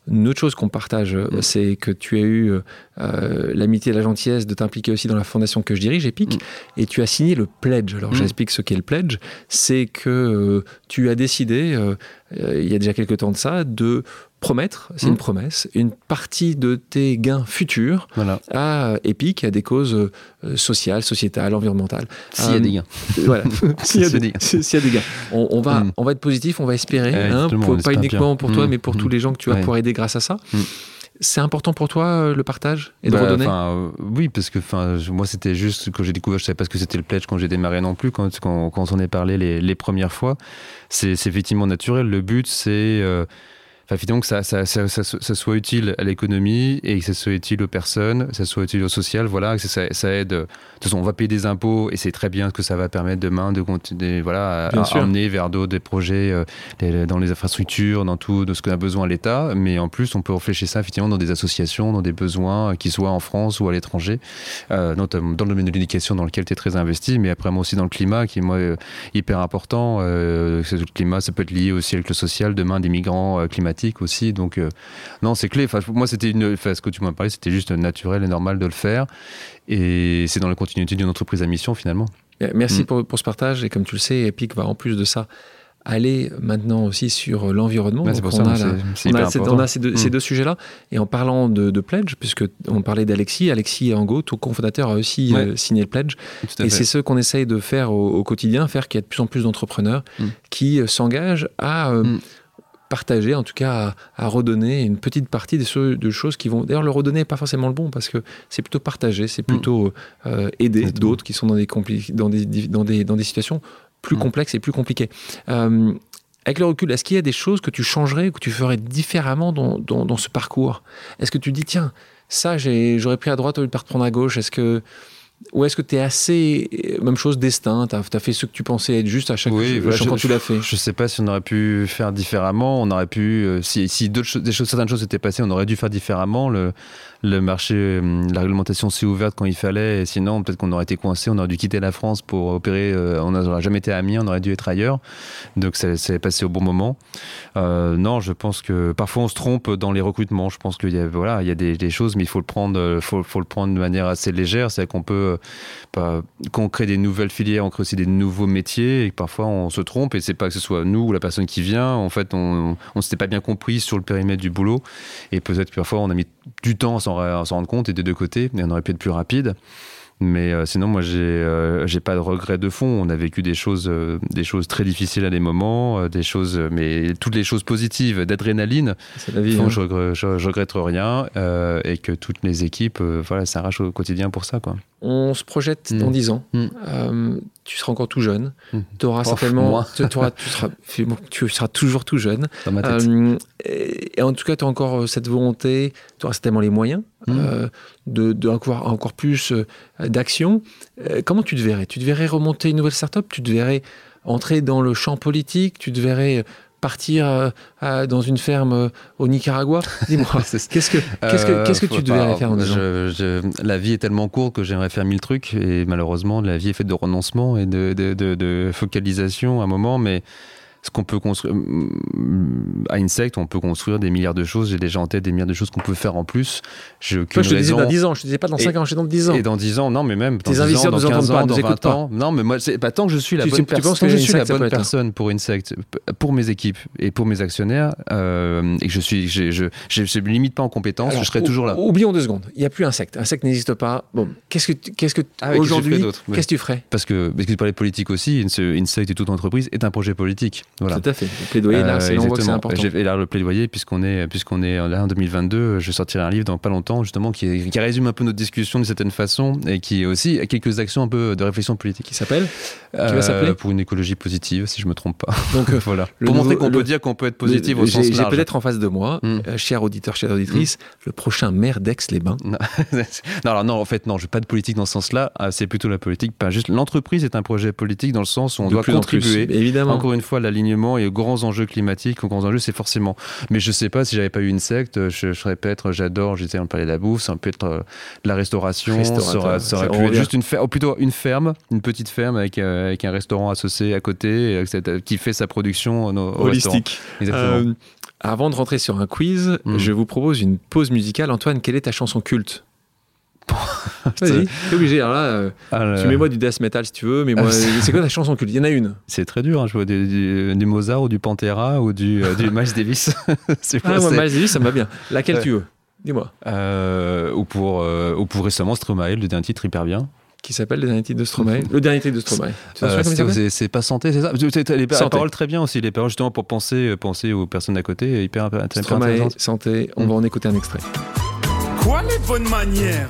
Une autre chose qu'on partage, mm. c'est que tu as eu euh, l'amitié et la gentillesse de t'impliquer aussi dans la fondation que je dirige, EPIC, mm. et tu as signé le pledge. Alors mm. j'explique ce qu'est le pledge. C'est que euh, tu as décidé, euh, il y a déjà quelques temps de ça, de promettre, c'est une promesse, une partie de tes gains futurs à EPIC, à des causes sociales, sociétales, environnementales. S'il y a des gains. Voilà. S'il y, a des gains. On, va, on va être positif, on va espérer, hein, pas uniquement pour toi, mais pour tous les gens que tu vas pouvoir aider grâce à ça. C'est important pour toi euh, le partage et de bah, redonner euh, Oui, parce que moi c'était juste que j'ai découvert, je savais pas ce que c'était le pledge quand j'ai démarré non plus, quand, quand, quand on est parlé les, les premières fois. C'est effectivement naturel. Le but c'est euh, Enfin, finalement, que ça, ça, ça, ça, soit utile à l'économie et que ça soit utile aux personnes, que ça soit utile au social, voilà, que ça, aide. De toute façon, on va payer des impôts et c'est très bien ce que ça va permettre demain de continuer, voilà, à, emmener vers d'autres des projets euh, dans les infrastructures, dans tout de ce qu'on a besoin à l'État. Mais en plus, on peut réfléchir ça effectivement dans des associations, dans des besoins, qui soient en France ou à l'étranger, euh, notamment dans le domaine de l'éducation dans lequel tu es très investi, mais après moi aussi dans le climat qui est moi euh, hyper important. Euh, le climat, ça peut être lié aussi avec le social, demain des migrants climatiques aussi. Donc, euh, non, c'est clé. Enfin, moi, c'était une. Enfin, ce que tu m'as parlé, c'était juste naturel et normal de le faire. Et c'est dans la continuité d'une entreprise à mission, finalement. Merci mm. pour, pour, ce partage. Et comme tu le sais, Epic va en plus de ça aller maintenant aussi sur l'environnement. on, a, ces deux, sujets-là. Et en parlant de, pledge, puisque on parlait d'Alexis, Alexis Angot, tout cofondateur, a aussi euh, signé le pledge. Et c'est ce qu'on essaye de faire au, quotidien, faire qu'il y ait de plus en plus d'entrepreneurs mm. qui euh, s'engagent à mm partager, en tout cas à, redonner une petite partie de choses qui vont. D'ailleurs, le redonner n'est pas forcément le bon parce que c'est plutôt partager, c'est plutôt euh, aider d'autres qui sont dans des, dans des, dans des, dans des situations plus mm. complexes et plus compliquées. Euh, avec le recul, est-ce qu'il y a des choses que tu changerais, que tu ferais différemment dans, dans, dans ce parcours? Est-ce que tu dis, tiens, ça, j'aurais pris à droite au lieu de prendre à gauche? Est-ce que ou est-ce que tu es assez. Euh, même chose, destin? Tu as, fait ce que tu pensais être juste à chaque fois quand tu l'as fait Je sais pas si on aurait pu faire différemment. On aurait pu. Euh, si, si des choses, certaines choses étaient passées, on aurait dû faire différemment. Le, le marché, euh, la réglementation s'est ouverte quand il fallait. Et sinon, peut-être qu'on aurait été coincé, on aurait dû quitter la France pour opérer. Euh, on n'aurait jamais été amis, on aurait dû être ailleurs. Donc ça s'est passé au bon moment. Euh, non, je pense que parfois on se trompe dans les recrutements. Je pense qu'il y a, voilà, il y a des, choses, mais il faut le prendre, faut, le prendre de manière assez légère. C'est qu'on peut, pas, quand crée des nouvelles filières, on crée aussi des nouveaux métiers et parfois on se trompe et c'est pas que ce soit nous ou la personne qui vient. En fait, on, on s'était pas bien compris sur le périmètre du boulot et peut-être parfois on a mis du temps à s'en rendre compte et des deux côtés et on aurait pu être plus rapide. Mais euh, sinon, moi, j'ai euh, j'ai pas de regrets de fond. On a vécu des choses, euh, des choses très difficiles à des moments, des choses, mais toutes les choses positives, d'adrénaline. Hein. je, regrette, je, regrette rien et que toutes les équipes, voilà, s'arrachent au quotidien pour ça, quoi. On se projette dans Mm. 10 ans. Mm. Euh, tu seras encore tout jeune. Mm. Tu auras certainement. moi. Tu, auras- tu seras, tu seras toujours tout jeune. Dans ma tête. Euh, et, et en tout cas, tu as encore euh, cette volonté, tu auras certainement les moyens Mm. euh, de, encore plus d'action. Comment tu te verrais? Tu te verrais remonter une nouvelle start-up? Tu te verrais entrer dans le champ politique? Tu te verrais partir euh, à- dans une ferme euh, au Nicaragua? Dis-moi, qu'est-ce que, qu'est-ce que, Euh, qu'est-ce que faut tu verrais faire en je- je- La vie est tellement courte que j'aimerais faire mille trucs et malheureusement la vie est faite de renoncement et de, de- de- de focalisation à un moment, mais ce qu'on peut construire mm, à Insect, on peut construire des milliards de choses. J'ai déjà en tête des milliards de choses qu'on peut faire en plus. J'ai Toi, je te disais dans 10 ans, je te disais pas dans Et- 5 ans, je disais dans 10 ans. Et dans 10 ans, non, mais même dans Tes 10 ans, dans nous entendent 15 pas, ans, dans écoutent 20 pas. ans. Non, mais moi, pas tant que je suis la Tu- bonne personne. que je suis la bonne personne? pour Insect, pour mes équipes et pour mes actionnaires, euh, et que je suis, je, je, je, je me limite pas en compétences, Alors, je serai ou- toujours là. Oublions deux secondes. Il n'y a plus Insect. Insect n'existe pas. Bon, qu'est-ce que, qu'est-ce que Ah, je aujourd'hui, qu'est-ce que tu ferais? Parce que, parce que tu parlais de politique aussi, Ins- Insect et toute entreprise est un projet politique. Voilà. Tout à fait. Le plaidoyer, là, Euh, c'est exactement. important. J'ai- Et là, le plaidoyer, puisqu'on est, puisqu'on est là en 2022, je sortirai un livre dans pas longtemps, justement, qui, qui résume un peu notre discussion d'une certaine façon et qui est aussi quelques actions un peu de réflexion politique. Qui s'appelle Euh, va s'appeler Pour une écologie positive, si je me trompe pas. Donc, euh, voilà. pour montrer qu'on peut dire qu'on peut être positif au J'ai- sens J'ai large. peut-être en face de moi, Mm. euh, cher auditeur, chère auditrice, le prochain maire d'Aix-les-Bains. non, alors non, en fait, non, je veux pas de politique dans ce sens-là. Ah, c'est plutôt la politique. Pas juste. L'entreprise est un projet politique dans le sens où on De doit contribuer. Évidemment. Encore une fois, et aux grands enjeux climatiques, aux grands enjeux, c'est forcément. Mais je sais pas si j'avais pas eu Insect, je, je serais peut-être, j'adore, j'étais en parler de la bouffe, ça peut être euh, de la restauration, ça aurait, ça aurait ça, pu être juste une ferme, plutôt une ferme, une petite ferme avec, euh, avec un restaurant associé à côté, euh, qui fait sa production au, au. Holistique. Exactement. Euh, avant de rentrer sur un quiz, Mm. je vous propose une pause musicale. Antoine, quelle est ta chanson culte? Vas-y, t'es obligé. Alors là, euh, Ah, tu mets moi du death metal si tu veux, mais moi, Ah, c'est- quoi ta chanson culte? Il y en a une. C'est très dur, hein, je vois du, du- du Mozart ou du Pantera ou du, euh, du Miles Davis. c'est Ah, moi, Miles Davis, ça me va bien. Laquelle Ouais. tu veux? Dis-moi. Euh, ou, pour, euh, ou pour récemment Stromae, le dernier titre hyper bien. Qui s'appelle le dernier titre de Stromae? Le dernier titre de Stromae. Euh, c'est- pas santé, c'est ça? Les, les Santé. paroles très bien aussi, les paroles justement pour penser, penser aux personnes à côté, hyper, hyper, hyper Stromae, santé. On Mm. va en écouter un extrait. Quoi les bonnes manières?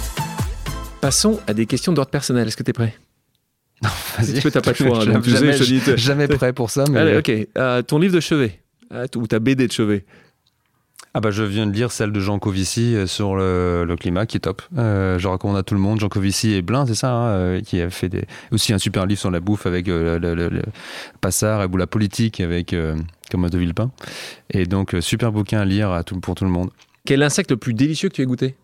Passons à des questions d'ordre personnel. Est-ce que tu es prêt Vas-y. Tu peux, t'as pas le choix, hein, Jamais- sais, jamais, dis, prêt pour ça. Mais... Allez, ok. Euh, ton livre de chevet euh, ou ta BD de chevet Ah bah je viens de lire celle de Jean Covici euh, sur le, le climat qui est top. Euh, je recommande à tout le monde. Jean Covici et Blin, c'est ça, hein, qui a fait des... aussi un super livre sur la bouffe avec le, le- le Passard ou la politique avec Thomas de Villepin. Et donc super bouquin à lire à tout, pour tout le monde. Quel insecte le plus délicieux que tu aies goûté?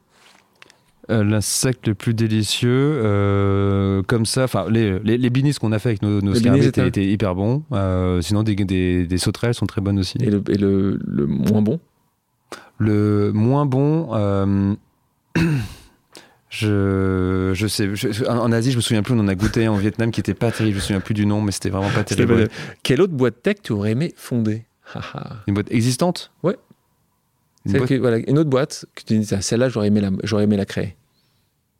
L'insecte le plus délicieux, euh, comme ça, enfin les, les, les binis qu'on a fait avec nos, nos étaient, étaient- hyper bons. Euh, sinon des, des, des sauterelles sont très bonnes aussi. Et le, et le, le moins bon? Le moins bon, euh, je, je sais, je- en Asie, je me souviens plus, on en a goûté en Vietnam qui était pas terrible, je me souviens plus du nom, mais c'était vraiment pas terrible. Quelle autre boîte tech tu aurais aimé fonder? Une boîte existante? Ouais. Une Celle boîte- que- voilà, Une autre boîte que tu dis, ah, celle-là, j'aurais aimé, la, j'aurais aimé la créer.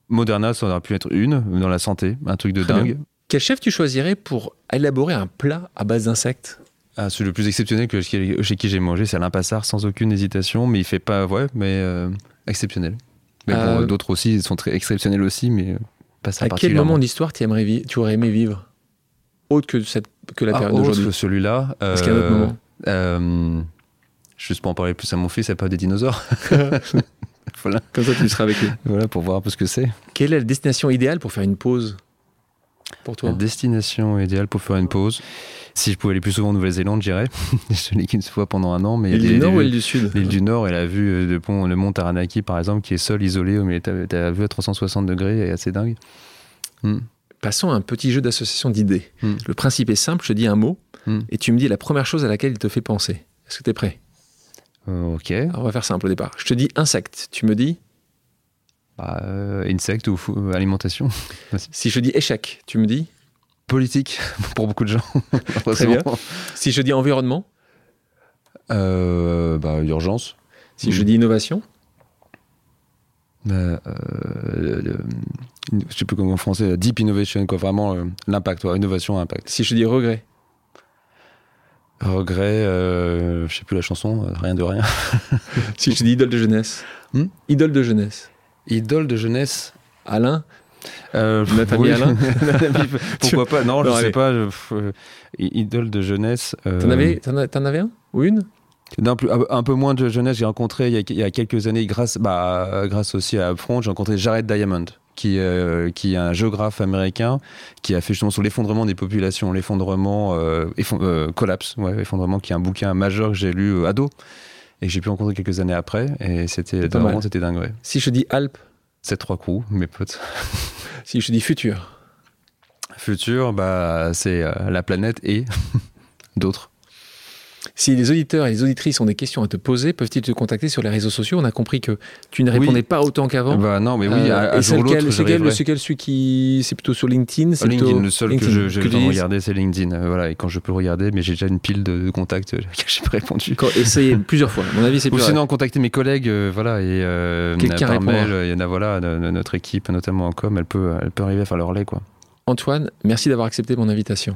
Moderna, ça aurait pu être une, dans la santé, un truc de Très dingue. Quel chef tu choisirais pour élaborer un plat à base d'insectes? Ah, celui le plus exceptionnel que, chez qui j'ai mangé, c'est Alain Passard, sans aucune hésitation, mais il fait pas, ouais, mais euh, exceptionnel. Mais bon, Euh, d'autres aussi sont très exceptionnels aussi, mais euh, pas ça À quel moment d'histoire tu aurais aimé vivre? Autre que, cette, que la Ah, période autre d'aujourd'hui. que celui-là. Est-ce a un autre euh, moment euh, Juste pour en parler plus à mon fils, c'est pas des dinosaures. voilà. Comme ça, tu seras avec lui. voilà, pour voir un peu ce que c'est. Quelle est la destination idéale pour faire une pause pour toi La destination idéale pour faire une pause. Si je pouvais aller plus souvent en Nouvelle-Zélande, j'irais. je suis allé qu'une fois pendant un an, mais il y a L'île du Nord ou l'île du Sud L'île du Nord et la vue de pont, le mont Taranaki, par exemple, qui est seul, isolé, mais t'as vue à 360 degrés et assez dingue. Hmm. Passons à un petit jeu d'association d'idées. Hmm. Le principe est simple, je te dis un mot Hmm. et tu me dis la première chose à laquelle il te fait penser. Est-ce que tu es prêt? Ok. Alors, On va faire simple au départ. Je te dis insecte, tu me dis Bah, euh, insecte ou euh, alimentation. Si je dis échec, tu me dis Politique, pour beaucoup de gens. Très bien. Si je dis environnement Euh, bah, urgence. Si je dis innovation Euh, euh, le- le- je sais plus comment en français, deep innovation, quoi, vraiment euh, l'impact, innovation, impact. Si je dis regret Regret, euh, je sais plus la chanson, euh, rien de rien. Si je dis idole de jeunesse Hmm Idole de jeunesse Idole de jeunesse. Alain Euh, Alain Pourquoi pas Non, je sais pas. je- euh, idole de jeunesse. euh, T'en avais, t'en avais un Ou une? Plus- un un peu moins de jeunesse. J'ai rencontré il y, a, il y a quelques années, grâce, bah, grâce aussi à Upfront, j'ai rencontré Jared Diamond, qui, euh, qui est un géographe américain qui a fait justement sur l'effondrement des populations, l'effondrement, euh, euh, collapse, ouais, effondrement, qui est un bouquin majeur que j'ai lu euh, ado et que j'ai pu rencontrer quelques années après. Et c'était vraiment c'était dingue. Ouais. Si je dis Alpes C'est trois coups, mes potes. Si je dis futur Futur, bah, c'est la planète et d'autres. Si les auditeurs et les auditrices ont des questions à te poser, peuvent-ils te contacter sur les réseaux sociaux? On a compris que tu ne répondais pas autant qu'avant. Bah non, mais oui, Euh, à, à et jour l'autre, lequel, c'est quel, j'arriverai. c'est quel celui qui. C'est plutôt sur LinkedIn c'est LinkedIn, plutôt- le seul que LinkedIn, je, que temps de tu regarder, c'est LinkedIn. Euh, Voilà, et quand je peux le regarder, mais j'ai déjà une pile de, de contacts euh, que j'ai pas répondu. Quand- Essayez plusieurs fois. À mon avis, c'est Ou sinon, contacter mes collègues, euh, voilà, et euh, Quelqu'un par mail, il y en a, voilà, notre équipe, notamment en com, elle peut, elle peut arriver à faire le relais, quoi. Antoine, merci d'avoir accepté mon invitation.